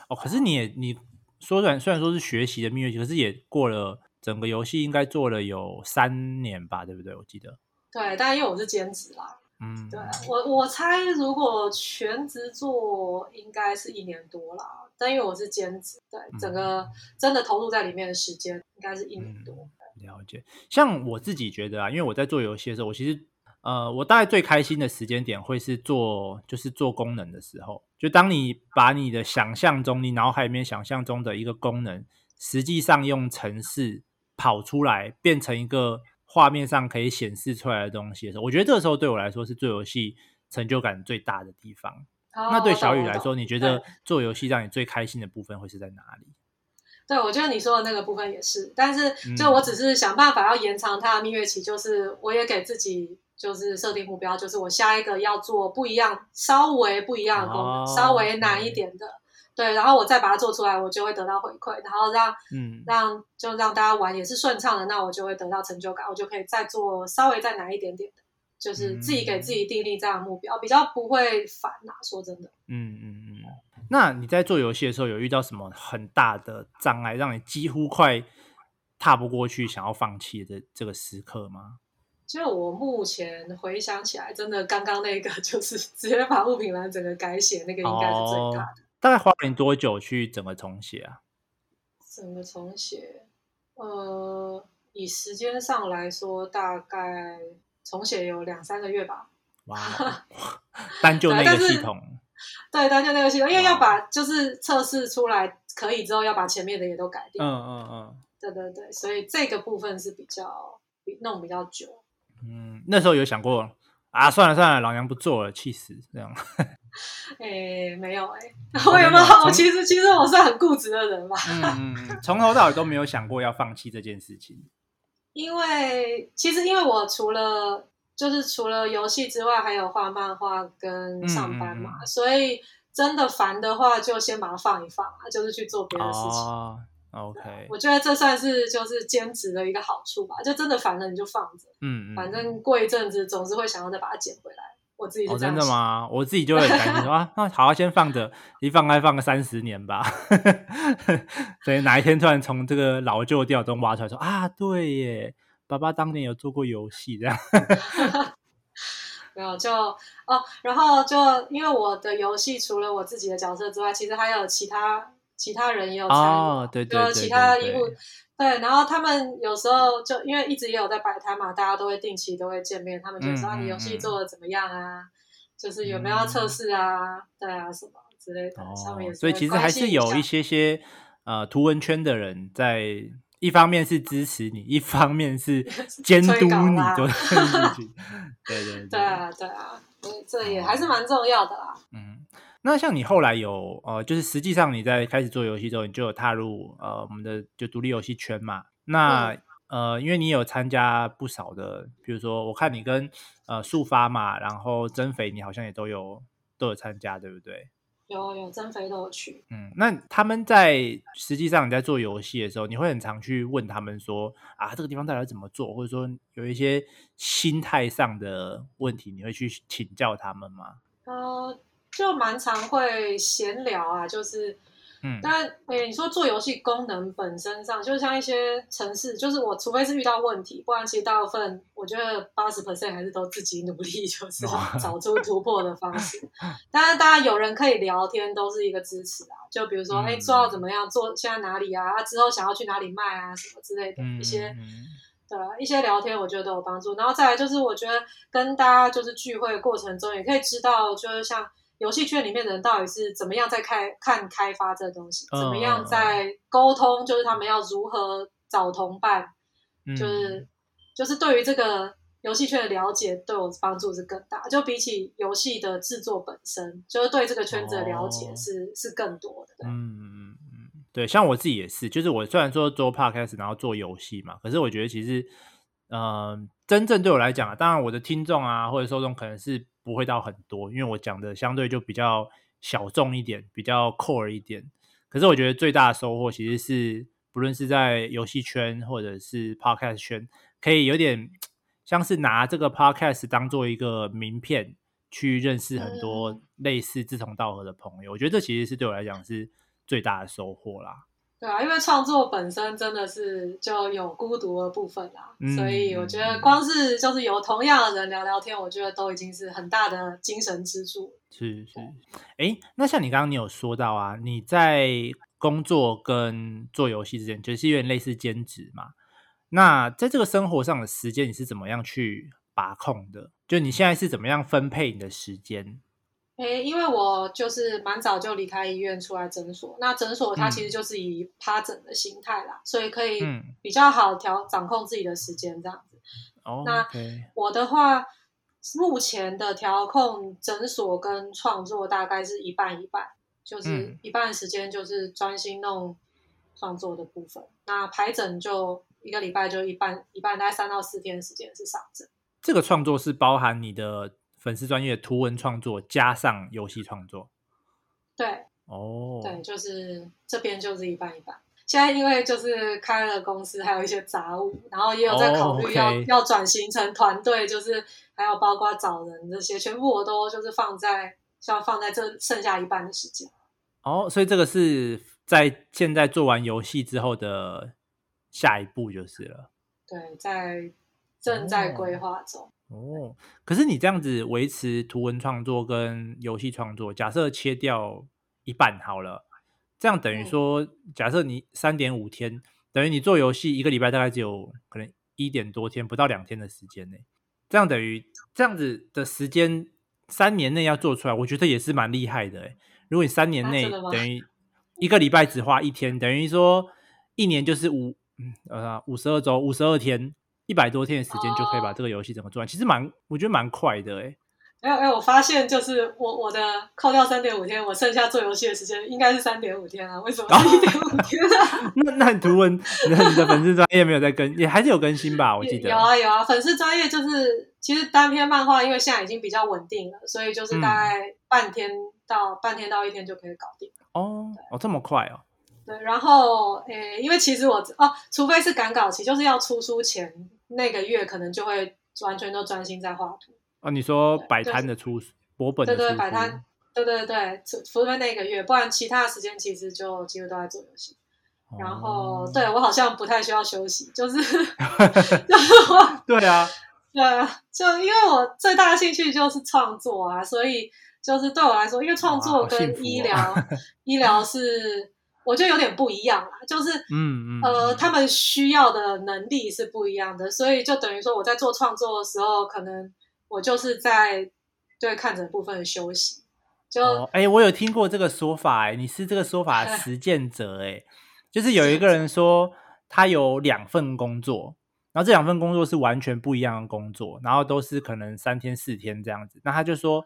哦，可是你也你说虽然虽然说是学习的蜜月期，可是也过了整个游戏应该做了有三年吧，对不对？我记得。对，但因为我是兼职啦，嗯，对我我猜如果全职做应该是一年多啦，但因为我是兼职，对，整个真的投入在里面的时间应该是一年多。嗯了解，像我自己觉得啊，因为我在做游戏的时候，我其实呃，我大概最开心的时间点会是做就是做功能的时候，就当你把你的想象中，你脑海里面想象中的一个功能，实际上用程式跑出来，变成一个画面上可以显示出来的东西的时候，我觉得这个时候对我来说是做游戏成就感最大的地方。Oh, 那对小雨来说，你觉得做游戏让你最开心的部分会是在哪里？对，我觉得你说的那个部分也是，但是就我只是想办法要延长它的蜜月期，就是我也给自己就是设定目标，就是我下一个要做不一样、稍微不一样的功能，哦、稍微难一点的，对，然后我再把它做出来，我就会得到回馈，然后让嗯。让就让大家玩也是顺畅的，那我就会得到成就感，我就可以再做稍微再难一点点的，就是自己给自己定立这样的目标，比较不会烦呐、啊。说真的，嗯嗯嗯。那你在做游戏的时候，有遇到什么很大的障碍，让你几乎快踏不过去，想要放弃的这个时刻吗？就我目前回想起来，真的刚刚那个 就是直接把物品栏整个改写，那个应该是最大的。哦，大概花了你多久去整个重写啊？整个重写，呃，以时间上来说，大概重写有两三个月吧。哇 单就那个系统。对，单就那个系统，因为要把就是测试出来可以之后，要把前面的也都改掉。嗯嗯嗯，对对对，所以这个部分是比较弄比较久。嗯，那时候有想过啊，算了算了，老娘不做了，气死这样。哎，没有哎，我有没有？我其实其实我是很固执的人嘛。嗯嗯，从头到尾都没有想过要放弃这件事情。因为其实因为我除了。就是除了游戏之外，还有画漫画跟上班嘛，嗯嗯、所以真的烦的话，就先把它放一放啊，就是去做别的事情。哦、OK，我觉得这算是就是兼职的一个好处吧。就真的烦了，你就放着。嗯，嗯反正过一阵子总是会想要再把它捡回来。我自己真的吗？我自己就会很担心说啊，那好，先放着，一放开放个三十年吧。所以哪一天突然从这个老旧电脑中挖出来说啊，对耶。爸爸当年有做过游戏，这样 没有就哦，然后就因为我的游戏除了我自己的角色之外，其实还有其他其他人也有参与，哦、对对对，其他医护对，然后他们有时候就因为一直也有在摆摊嘛，大家都会定期都会见面，他们就说、嗯、你游戏做的怎么样啊？嗯、就是有没有要测试啊？嗯、对啊，什么之类的，哦、上面。所以其实还是有一些些呃图文圈的人在。一方面是支持你，一方面是监督你做事情。对对对，对啊对啊，这也还是蛮重要的啦。嗯，那像你后来有呃，就是实际上你在开始做游戏之后，你就有踏入呃我们的就独立游戏圈嘛。那、嗯、呃，因为你有参加不少的，比如说我看你跟呃速发嘛，然后增肥，你好像也都有都有参加，对不对？有有增肥都有去，嗯，那他们在实际上你在做游戏的时候，你会很常去问他们说啊，这个地方到底要怎么做，或者说有一些心态上的问题，你会去请教他们吗？呃，就蛮常会闲聊啊，就是嗯，但诶，你说做游戏功能本身上，就像一些城市，就是我除非是遇到问题，不然其实大部分我觉得八十 percent 还是都自己努力，就是 找出突破的方式。当然，大家有人可以聊天，都是一个支持啊。就比如说，哎、嗯，做到怎么样？做现在哪里啊？啊，之后想要去哪里卖啊？什么之类的一些，嗯、对一些聊天，我觉得都有帮助。然后再来就是，我觉得跟大家就是聚会过程中，也可以知道，就是像。游戏圈里面的人到底是怎么样在开看开发这东西？怎么样在沟通？就是他们要如何找同伴？嗯、就是就是对于这个游戏圈的了解，对我帮助是更大。就比起游戏的制作本身，就是对这个圈子的了解是、哦、是更多的。嗯嗯嗯，对，像我自己也是，就是我虽然说做 podcast，然后做游戏嘛，可是我觉得其实，嗯、呃，真正对我来讲啊，当然我的听众啊或者受众可能是。不会到很多，因为我讲的相对就比较小众一点，比较 core 一点。可是我觉得最大的收获其实是，不论是在游戏圈或者是 podcast 圈，可以有点像是拿这个 podcast 当做一个名片，去认识很多类似志同道合的朋友。我觉得这其实是对我来讲是最大的收获啦。对啊，因为创作本身真的是就有孤独的部分啦，嗯，所以我觉得光是就是有同样的人聊聊天，我觉得都已经是很大的精神支柱。是是，哎，那像你刚刚你有说到啊，你在工作跟做游戏之间，就是有点类似兼职嘛？那在这个生活上的时间，你是怎么样去把控的？就你现在是怎么样分配你的时间？诶，因为我就是蛮早就离开医院出来诊所，那诊所它其实就是以趴诊的心态啦，嗯，所以可以比较好调掌控自己的时间这样子。哦，那我的话，目前的调控诊所跟创作大概是一半一半，就是一半时间就是专心弄创作的部分，嗯，那排诊就一个礼拜就一半一半，大概三到四天时间是上诊。这个创作是包含你的。粉丝专业图文创作加上游戏创作，对，哦，对，就是这边就是一半一半。现在因为就是开了公司，还有一些杂务，然后也有在考虑要、oh. 要转型成团队，就是还有包括找人这些，全部我都就是放在要放在这剩下一半的时间。哦，oh, 所以这个是在现在做完游戏之后的下一步就是了。对，在正在规划中。Oh. 哦，可是你这样子维持图文创作跟游戏创作，假设切掉一半好了，这样等于说，嗯、假设你三点五天，等于你做游戏一个礼拜大概只有可能一点多天，不到两天的时间呢。这样等于这样子的时间，三年内要做出来，我觉得也是蛮厉害的诶。如果你三年内等于一个礼拜只花一天，等于说一年就是五呃五十二周五十二天。一百多天的时间就可以把这个游戏整个做完，其实蛮，我觉得蛮快的哎。哎哎，我发现就是我我的扣掉三点五天，我剩下做游戏的时间应该是三点五天啊？为什么一点五天啊？那那你图文，那你的粉丝专业没有在更，也还是有更新吧？我记得有啊有啊，粉丝专业就是其实单篇漫画，因为现在已经比较稳定了，所以就是大概半天到、嗯、半天到一天就可以搞定。哦哦，这么快哦。对，然后诶，因为其实我哦，除非是赶稿期，就是要出书前。那个月可能就会完全都专心在画图啊。你说摆摊的出博本的出，对对，摆摊，对对对，除除非那个月，不然其他的时间其实就几乎都在做游戏。哦、然后，对我好像不太需要休息，就是，就 对啊，对啊，就因为我最大的兴趣就是创作啊，所以就是对我来说，因为创作跟医疗，啊、医疗是。我觉得有点不一样啦，就是，嗯嗯，呃，他们需要的能力是不一样的，所以就等于说我在做创作的时候，可能我就是在对看诊部分的休息。就，哎、哦欸，我有听过这个说法、欸，哎，你是这个说法的 实践者、欸，哎，就是有一个人说他有两份工作，然后这两份工作是完全不一样的工作，然后都是可能三天四天这样子，那他就说。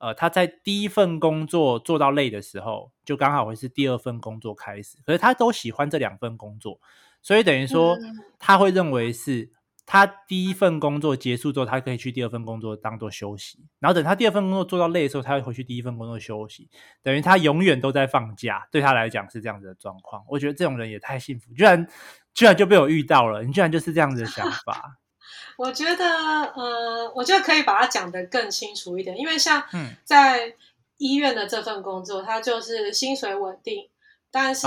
呃，他在第一份工作做到累的时候，就刚好会是第二份工作开始。可是他都喜欢这两份工作，所以等于说他会认为是他第一份工作结束之后，他可以去第二份工作当做休息。然后等他第二份工作做到累的时候，他会回去第一份工作休息。等于他永远都在放假，对他来讲是这样子的状况。我觉得这种人也太幸福，居然居然就被我遇到了，你居然就是这样子的想法。我觉得，呃，我觉得可以把它讲得更清楚一点，因为像在医院的这份工作，它就是薪水稳定，但是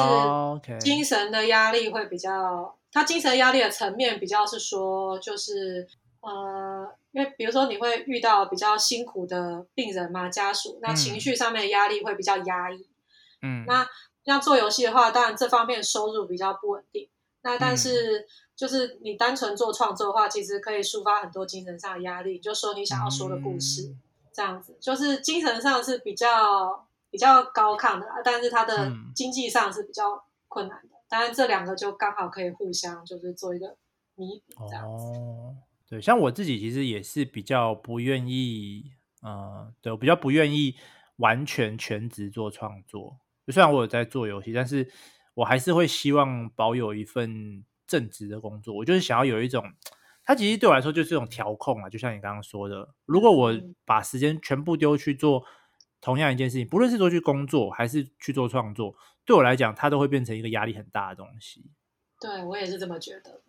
精神的压力会比较，它精神压力的层面比较是说，就是呃，因为比如说你会遇到比较辛苦的病人嘛，家属，那情绪上面的压力会比较压抑。嗯，那像做游戏的话，当然这方面收入比较不稳定。那但是就是你单纯做创作的话，其实可以抒发很多精神上的压力，就说你想要说的故事，嗯、这样子，就是精神上是比较。比较高亢的，但是它的经济上是比较困难的。嗯、当然，这两个就刚好可以互相就是做一个弥补这样子。哦，对，像我自己其实也是比较不愿意，呃，对，我比较不愿意完全全职做创作。虽然我有在做游戏，但是我还是会希望保有一份正职的工作。我就是想要有一种，它其实对我来说就是一种调控啊。就像你刚刚说的，如果我把时间全部丢去做。同样一件事情，不论是说去工作还是去做创作，对我来讲，它都会变成一个压力很大的东西。对，我也是这么觉得。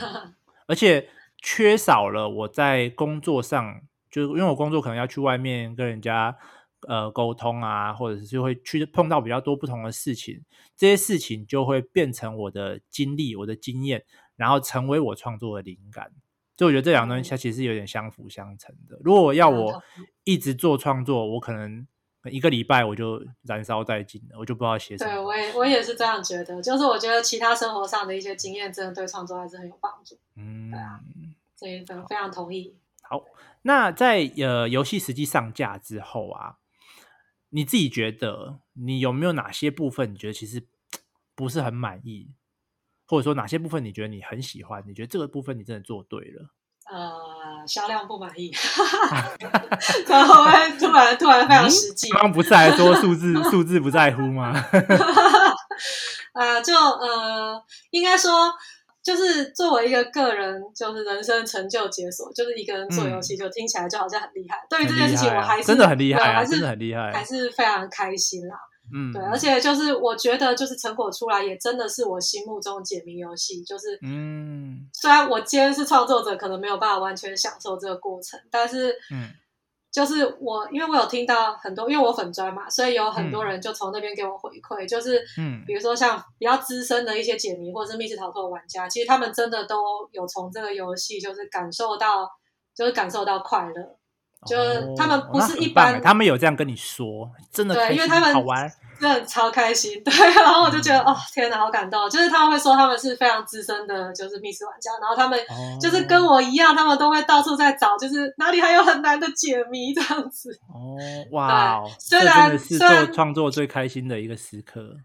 嗯，而且缺少了我在工作上，就是因为我工作可能要去外面跟人家呃沟通啊，或者是会去碰到比较多不同的事情，这些事情就会变成我的经历、我的经验，然后成为我创作的灵感。所以我觉得这两个东西它其实是有点相辅相成的。如果要我一直做创作，我可能。一个礼拜我就燃烧殆尽了，我就不知道写什么。对，我也我也是这样觉得，就是我觉得其他生活上的一些经验，真的对创作还是很有帮助。嗯，对啊，这一份非常同意。好，那在呃游戏实际上架之后啊，你自己觉得你有没有哪些部分你觉得其实 不是很满意，或者说哪些部分你觉得你很喜欢？你觉得这个部分你真的做对了？呃，销量不满意，然后会突然突然非常实际。刚刚不是还说数字数字不在乎吗？呃，就呃，应该说就是作为一个个人，就是人生成就解锁，就是一个人做游戏，就听起来就好像很厉害。嗯、对于这件事情，我还是真的很厉害、啊，还是很厉害，还是非常开心啦。嗯，对，而且就是我觉得，就是成果出来也真的是我心目中解谜游戏，就是嗯，虽然我今天是创作者，可能没有办法完全享受这个过程，但是嗯，就是我因为我有听到很多，因为我粉专嘛，所以有很多人就从那边给我回馈，嗯、就是嗯，比如说像比较资深的一些解谜或者是密室逃脱的玩家，其实他们真的都有从这个游戏就是感受到，就是感受到快乐。就是他们不是一般，他们有这样跟你说，真的对，因为他们好玩，真的超开心。对，然后我就觉得、嗯、哦，天哪，好感动。就是他们会说他们是非常资深的，就是密室玩家，然后他们就是跟我一样，他们都会到处在找，就是哪里还有很难的解谜这样子。哦，哇，虽然是做创作最开心的一个时刻。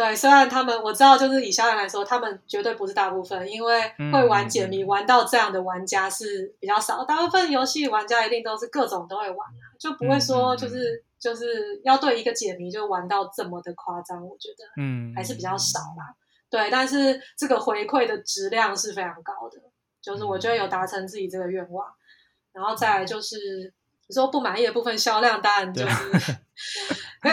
对，虽然他们我知道，就是以销量来说，他们绝对不是大部分，因为会玩解谜、嗯、玩到这样的玩家是比较少。大部分游戏玩家一定都是各种都会玩，就不会说就是、嗯、就是要对一个解谜就玩到这么的夸张。我觉得，嗯，还是比较少啦。对，但是这个回馈的质量是非常高的，就是我觉得有达成自己这个愿望。然后再来就是你说不满意的部分，销量当然就是。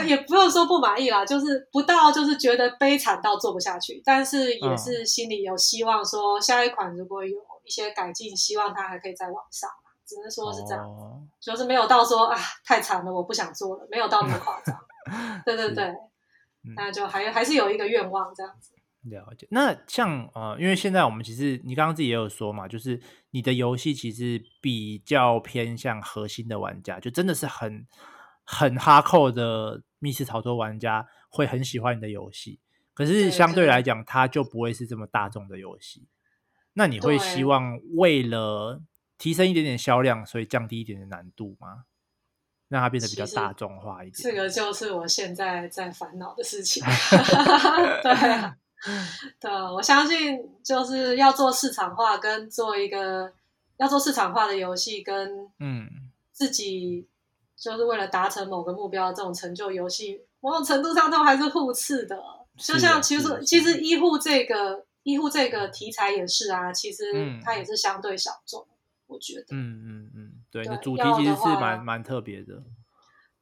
也不用说不满意啦，就是不到，就是觉得悲惨到做不下去，但是也是心里有希望，说下一款如果有一些改进，希望它还可以再往上。只能说是这样，哦、就是没有到说啊太惨了，我不想做了，没有到那么夸张。对对对，嗯、那就还还是有一个愿望这样子。了解。那像呃，因为现在我们其实你刚刚自己也有说嘛，就是你的游戏其实比较偏向核心的玩家，就真的是很。很哈扣的密室逃脱玩家会很喜欢你的游戏，可是相对来讲，它就不会是这么大众的游戏。那你会希望为了提升一点点销量，所以降低一点点难度吗？让它变得比较大众化一点。这个就是我现在在烦恼的事情。对对，我相信就是要做市场化，跟做一个要做市场化的游戏，跟嗯自己。就是为了达成某个目标，这种成就游戏，某种程度上都还是互斥的。就像其实其实医护这个医护这个题材也是啊，其实它也是相对小众，嗯、我觉得。嗯嗯嗯，对，对主题其实是蛮蛮特别的。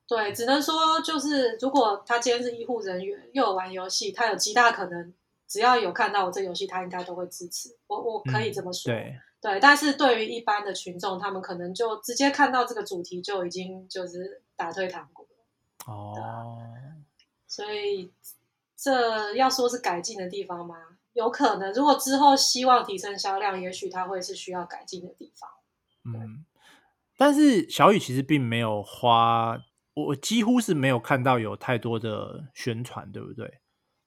对，只能说就是如果他今天是医护人员，又有玩游戏，他有极大可能，只要有看到我这游戏，他应该都会支持我。我可以这么说。嗯、对。对，但是对于一般的群众，他们可能就直接看到这个主题就已经就是打退堂鼓了。哦，所以这要说是改进的地方吗？有可能，如果之后希望提升销量，也许它会是需要改进的地方。嗯，但是小雨其实并没有花，我几乎是没有看到有太多的宣传，对不对？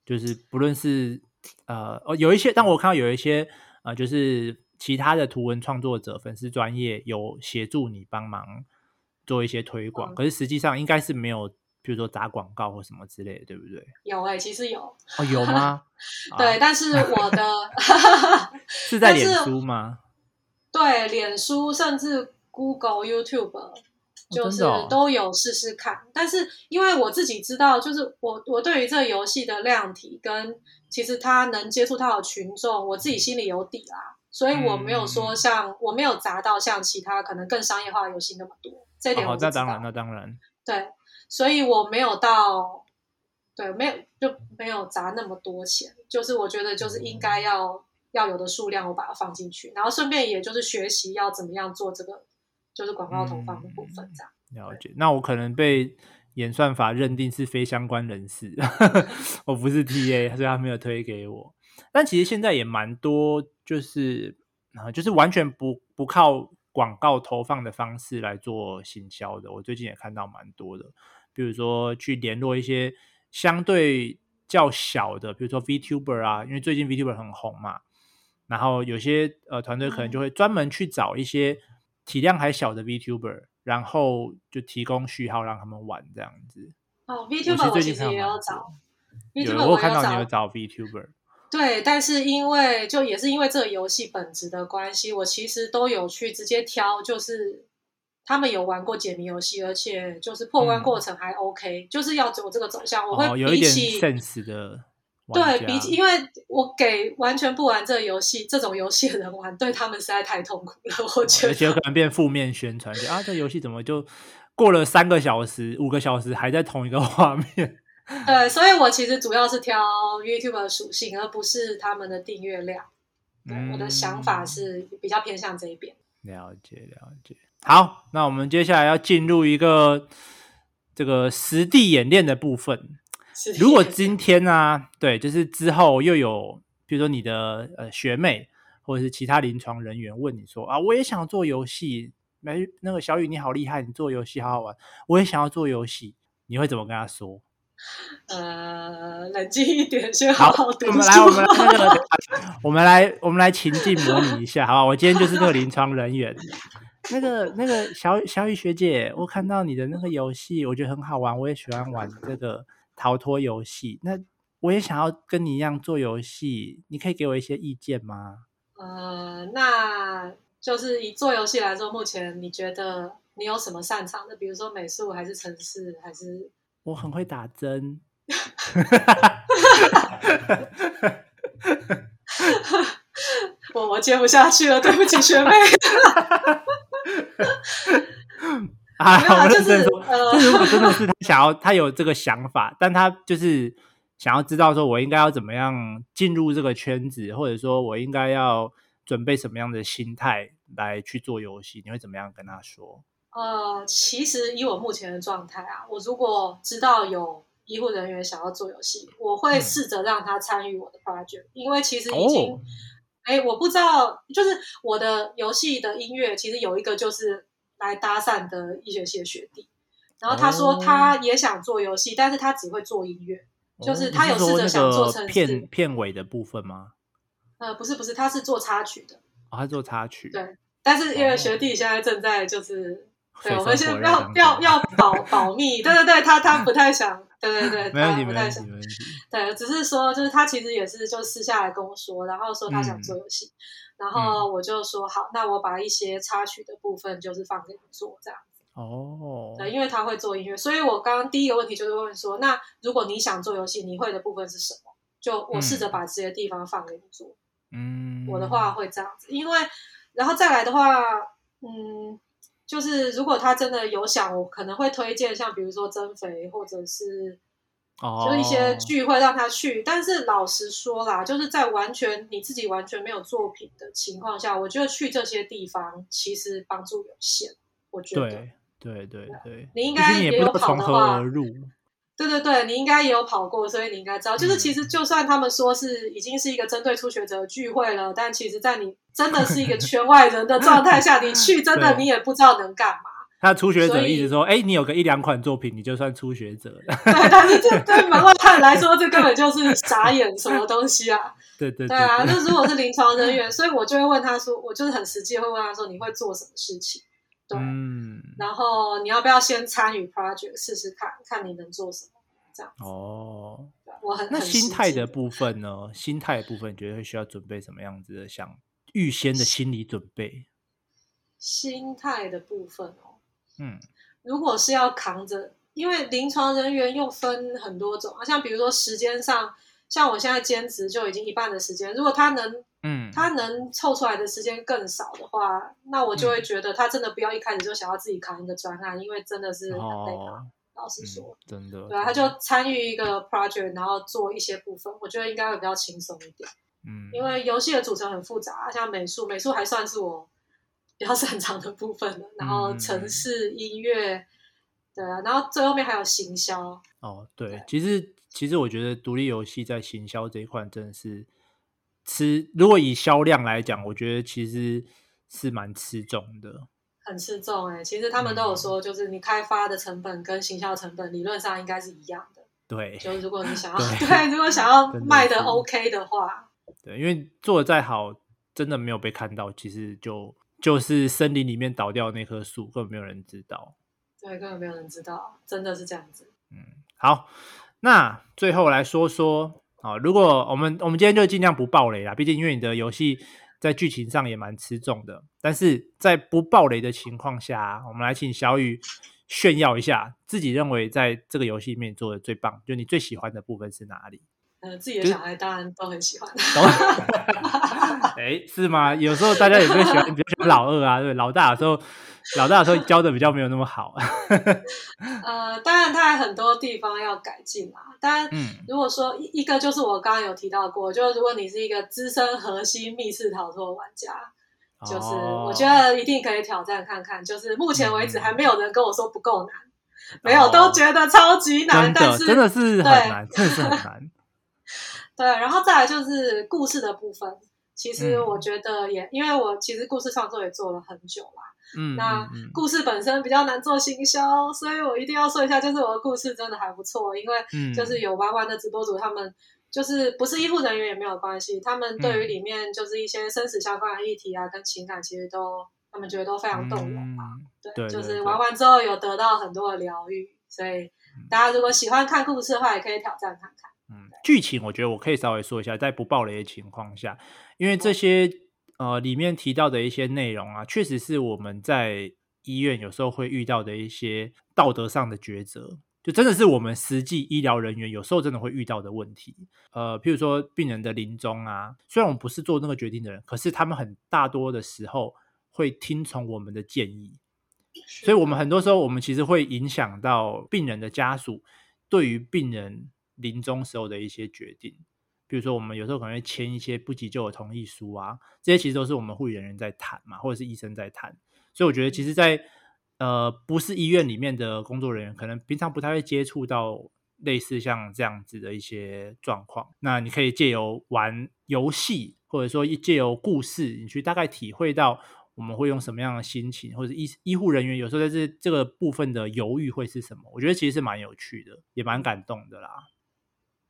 就是不论是呃哦，有一些，但我看到有一些呃，就是其他的图文创作者、粉丝专业有协助你帮忙做一些推广，嗯、可是实际上应该是没有。比如说打广告或什么之类的，对不对？有哎、欸，其实有哦，有吗？对，啊、但是我的 是在脸书吗？对，脸书甚至 Google、YouTube，就是都有试试看。哦哦、但是因为我自己知道，就是我我对于这个游戏的量体跟其实他能接触到的群众，我自己心里有底啦，所以我没有说像、嗯、我没有砸到像其他可能更商业化的游戏那么多。这点我。哦、那当然，那当然，对。所以我没有到，对，没有就没有砸那么多钱，就是我觉得就是应该要、嗯、要有的数量，我把它放进去，然后顺便也就是学习要怎么样做这个，就是广告投放的部分这样。嗯、了解，那我可能被演算法认定是非相关人士，我不是 TA，所以他没有推给我。但其实现在也蛮多，就是啊，就是完全不不靠广告投放的方式来做行销的。我最近也看到蛮多的。比如说去联络一些相对较小的，比如说 VTuber 啊，因为最近 VTuber 很红嘛，然后有些呃团队可能就会专门去找一些体量还小的 VTuber，然后就提供序号让他们玩这样子。哦，VTuber 我最近也有找，有我看到你有找 VTuber。对，但是因为就也是因为这个游戏本质的关系，我其实都有去直接挑，就是。他们有玩过解谜游戏，而且就是破关过程还 OK，嗯、就是要走这个走向。我会比起、哦、有一点 sense 的对比起，因为我给完全不玩这个游戏这种游戏的人玩，对他们实在太痛苦了。我觉得，而且有可能变负面宣传，就啊，这游戏怎么就过了三个小时、五个小时还在同一个画面？对，所以我其实主要是挑 YouTube 的属性，而不是他们的订阅量。对，嗯、我的想法是比较偏向这一边。了解，了解。好，那我们接下来要进入一个这个实地演练的部分。如果今天呢、啊，对，就是之后又有，比如说你的呃学妹或者是其他临床人员问你说啊，我也想做游戏，没那个小雨你好厉害，你做游戏好好玩，我也想要做游戏，你会怎么跟他说？呃，冷静一点，先好好读书。我们来，我们来、那个，我们来，我们来情境模拟一下，好吧？我今天就是这个临床人员。那个那个小小雨学姐，我看到你的那个游戏，我觉得很好玩，我也喜欢玩这个逃脱游戏。那我也想要跟你一样做游戏，你可以给我一些意见吗？呃，那就是以做游戏来说，目前你觉得你有什么擅长的？比如说美术，还是城市，还是？我很会打针。我我接不下去了，对不起，学妹。啊，我认真说，呃、就是如果真的是他想要，他有这个想法，但他就是想要知道说，我应该要怎么样进入这个圈子，或者说我应该要准备什么样的心态来去做游戏，你会怎么样跟他说？呃，其实以我目前的状态啊，我如果知道有医护人员想要做游戏，我会试着让他参与我的 project，、嗯、因为其实已经。哦哎，我不知道，就是我的游戏的音乐，其实有一个就是来搭讪的医学系的学弟，然后他说他也想做游戏，哦、但是他只会做音乐，就是他有试着想做成片片尾的部分吗？呃，不是不是，他是做插曲的，哦，他做插曲，对，但是因为学弟现在正在就是。对，我们先不要不要要保保密，对对对，他他 不太想，对对对，没问题，他不太想，对，只是说就是他其实也是就私下来跟我说，然后说他想做游戏，嗯、然后我就说好，那我把一些插曲的部分就是放给你做这样子。哦，对，因为他会做音乐，所以我刚刚第一个问题就是问说，那如果你想做游戏，你会的部分是什么？就我试着把这些地方放给你做。嗯，我的话会这样子，因为然后再来的话，嗯。就是如果他真的有想，我可能会推荐像比如说增肥，或者是就一些聚会让他去。Oh. 但是老实说啦，就是在完全你自己完全没有作品的情况下，我觉得去这些地方其实帮助有限。我觉得，对对对对，你应该也有考的话，对对对，你应该也有跑过，所以你应该知道，就是其实就算他们说是已经是一个针对初学者的聚会了，但其实，在你真的是一个 圈外人的状态下，你去真的你也不知道能干嘛。他初学者一直说：“哎，你有个一两款作品，你就算初学者了。”对，但是这对门外汉来说，这根本就是傻眼，什么东西啊？对对对啊！那如果是临床人员，所以我就会问他说：“我就是很实际会问他说，你会做什么事情？对，嗯，然后你要不要先参与 project 试试看看你能做什么？这样哦，我很那心态的部分呢？心态的部分，你觉得会需要准备什么样子的？想预先的心理准备？心态的部分哦。嗯，如果是要扛着，因为临床人员又分很多种啊，像比如说时间上，像我现在兼职就已经一半的时间，如果他能，嗯，他能凑出来的时间更少的话，那我就会觉得他真的不要一开始就想要自己扛一个专案，因为真的是很累啊。哦、老实说，嗯、真的，对啊，他就参与一个 project，然后做一些部分，我觉得应该会比较轻松一点。嗯，因为游戏的组成很复杂，像美术，美术还算是我。比较擅长的部分，然后城市、音乐，对啊，然后最后面还有行销。哦，对，对其实其实我觉得独立游戏在行销这一块真的是吃，如果以销量来讲，我觉得其实是蛮吃重的。很吃重哎、欸，其实他们都有说，就是你开发的成本跟行销成本理论上应该是一样的。对，就如果你想要 对，对，如果想要 卖的 OK 的话，对，因为做的再好，真的没有被看到，其实就。就是森林里面倒掉那棵树，根本没有人知道。对，根本没有人知道，真的是这样子。嗯，好，那最后来说说啊，如果我们我们今天就尽量不爆雷啦，毕竟因为你的游戏在剧情上也蛮吃重的。但是在不爆雷的情况下，我们来请小雨炫耀一下自己认为在这个游戏里面做的最棒，就你最喜欢的部分是哪里？呃，自己的小孩当然都很喜欢。哎，是吗？有时候大家也会喜欢，比较喜欢老二啊，对，老大的时候，老大的时候教的比较没有那么好。呃，当然他还很多地方要改进啦。当然，如果说一个就是我刚刚有提到过，就是如果你是一个资深核心密室逃脱玩家，就是我觉得一定可以挑战看看。就是目前为止还没有人跟我说不够难，没有都觉得超级难，但是真的是很难，真的是很难。对，然后再来就是故事的部分。其实我觉得也，嗯、因为我其实故事创作也做了很久啦。嗯，那故事本身比较难做行销，所以我一定要说一下，就是我的故事真的还不错。因为就是有玩玩的直播主，他们就是不是医护人员也没有关系，他们对于里面就是一些生死相关的议题啊，跟情感，其实都他们觉得都非常动容嘛。嗯、对，对，就是玩完之后有得到很多的疗愈，所以大家如果喜欢看故事的话，也可以挑战看看。嗯，剧情我觉得我可以稍微说一下，在不暴雷的情况下，因为这些呃里面提到的一些内容啊，确实是我们在医院有时候会遇到的一些道德上的抉择，就真的是我们实际医疗人员有时候真的会遇到的问题。呃，譬如说病人的临终啊，虽然我们不是做那个决定的人，可是他们很大多的时候会听从我们的建议，所以我们很多时候我们其实会影响到病人的家属对于病人。临终时候的一些决定，比如说我们有时候可能会签一些不急救的同意书啊，这些其实都是我们护理人员在谈嘛，或者是医生在谈。所以我觉得，其实在，呃不是医院里面的工作人员，可能平常不太会接触到类似像这样子的一些状况。那你可以借由玩游戏，或者说借由故事，你去大概体会到。我们会用什么样的心情，或者医医护人员有时候在这这个部分的犹豫会是什么？我觉得其实是蛮有趣的，也蛮感动的啦。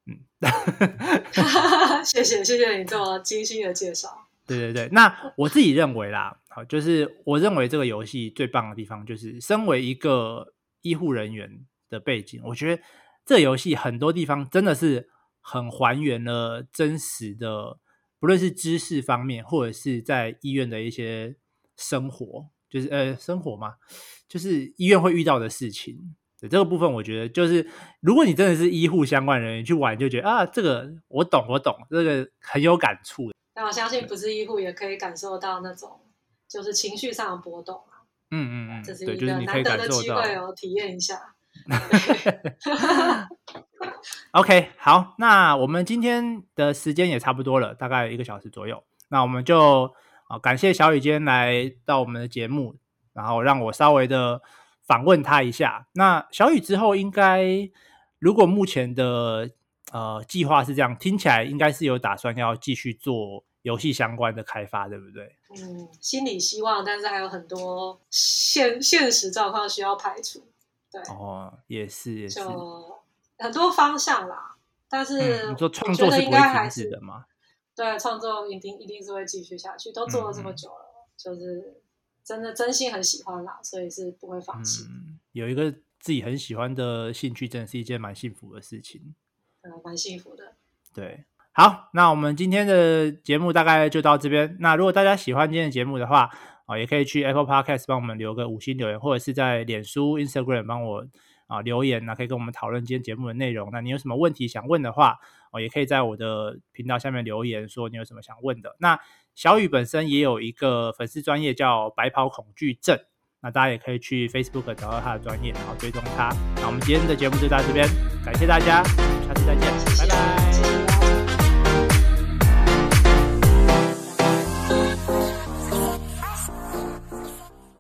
嗯，谢谢谢谢你这么精心的介绍。对对对，那我自己认为啦，好，就是我认为这个游戏最棒的地方，就是身为一个医护人员的背景，我觉得这个游戏很多地方真的是很还原了真实的，不论是知识方面，或者是在医院的一些。生活就是呃，生活嘛，就是医院会遇到的事情。对，这个部分，我觉得就是，如果你真的是医护相关人员去玩，就觉得啊，这个我懂，我懂，这个很有感触。但我相信不是医护也可以感受到那种就是情绪上的波动啊。嗯嗯嗯，这是一个难得的机会哦，体验一下。OK，好，那我们今天的时间也差不多了，大概一个小时左右。那我们就。好，感谢小雨今天来到我们的节目，然后让我稍微的访问他一下。那小雨之后应该如果目前的呃计划是这样，听起来应该是有打算要继续做游戏相关的开发，对不对？嗯，心里希望，但是还有很多现现实状况需要排除。对，哦，也是也是，就很多方向啦。但是、嗯、你说创作是不会停止的吗？对，创作一定一定是会继续下去，都做了这么久了，嗯、就是真的真心很喜欢啦，所以是不会放弃。嗯，有一个自己很喜欢的兴趣，真的是一件蛮幸福的事情。嗯，蛮幸福的。对，好，那我们今天的节目大概就到这边。那如果大家喜欢今天的节目的话，啊，也可以去 Apple Podcast 帮我们留个五星留言，或者是在脸书、Instagram 帮我。啊，留言那可以跟我们讨论今天节目的内容。那你有什么问题想问的话，哦，也可以在我的频道下面留言，说你有什么想问的。那小雨本身也有一个粉丝专业叫白袍恐惧症，那大家也可以去 Facebook 找到他的专业，然后追踪他。那我们今天的节目就到这边，感谢大家，下次再见，拜拜。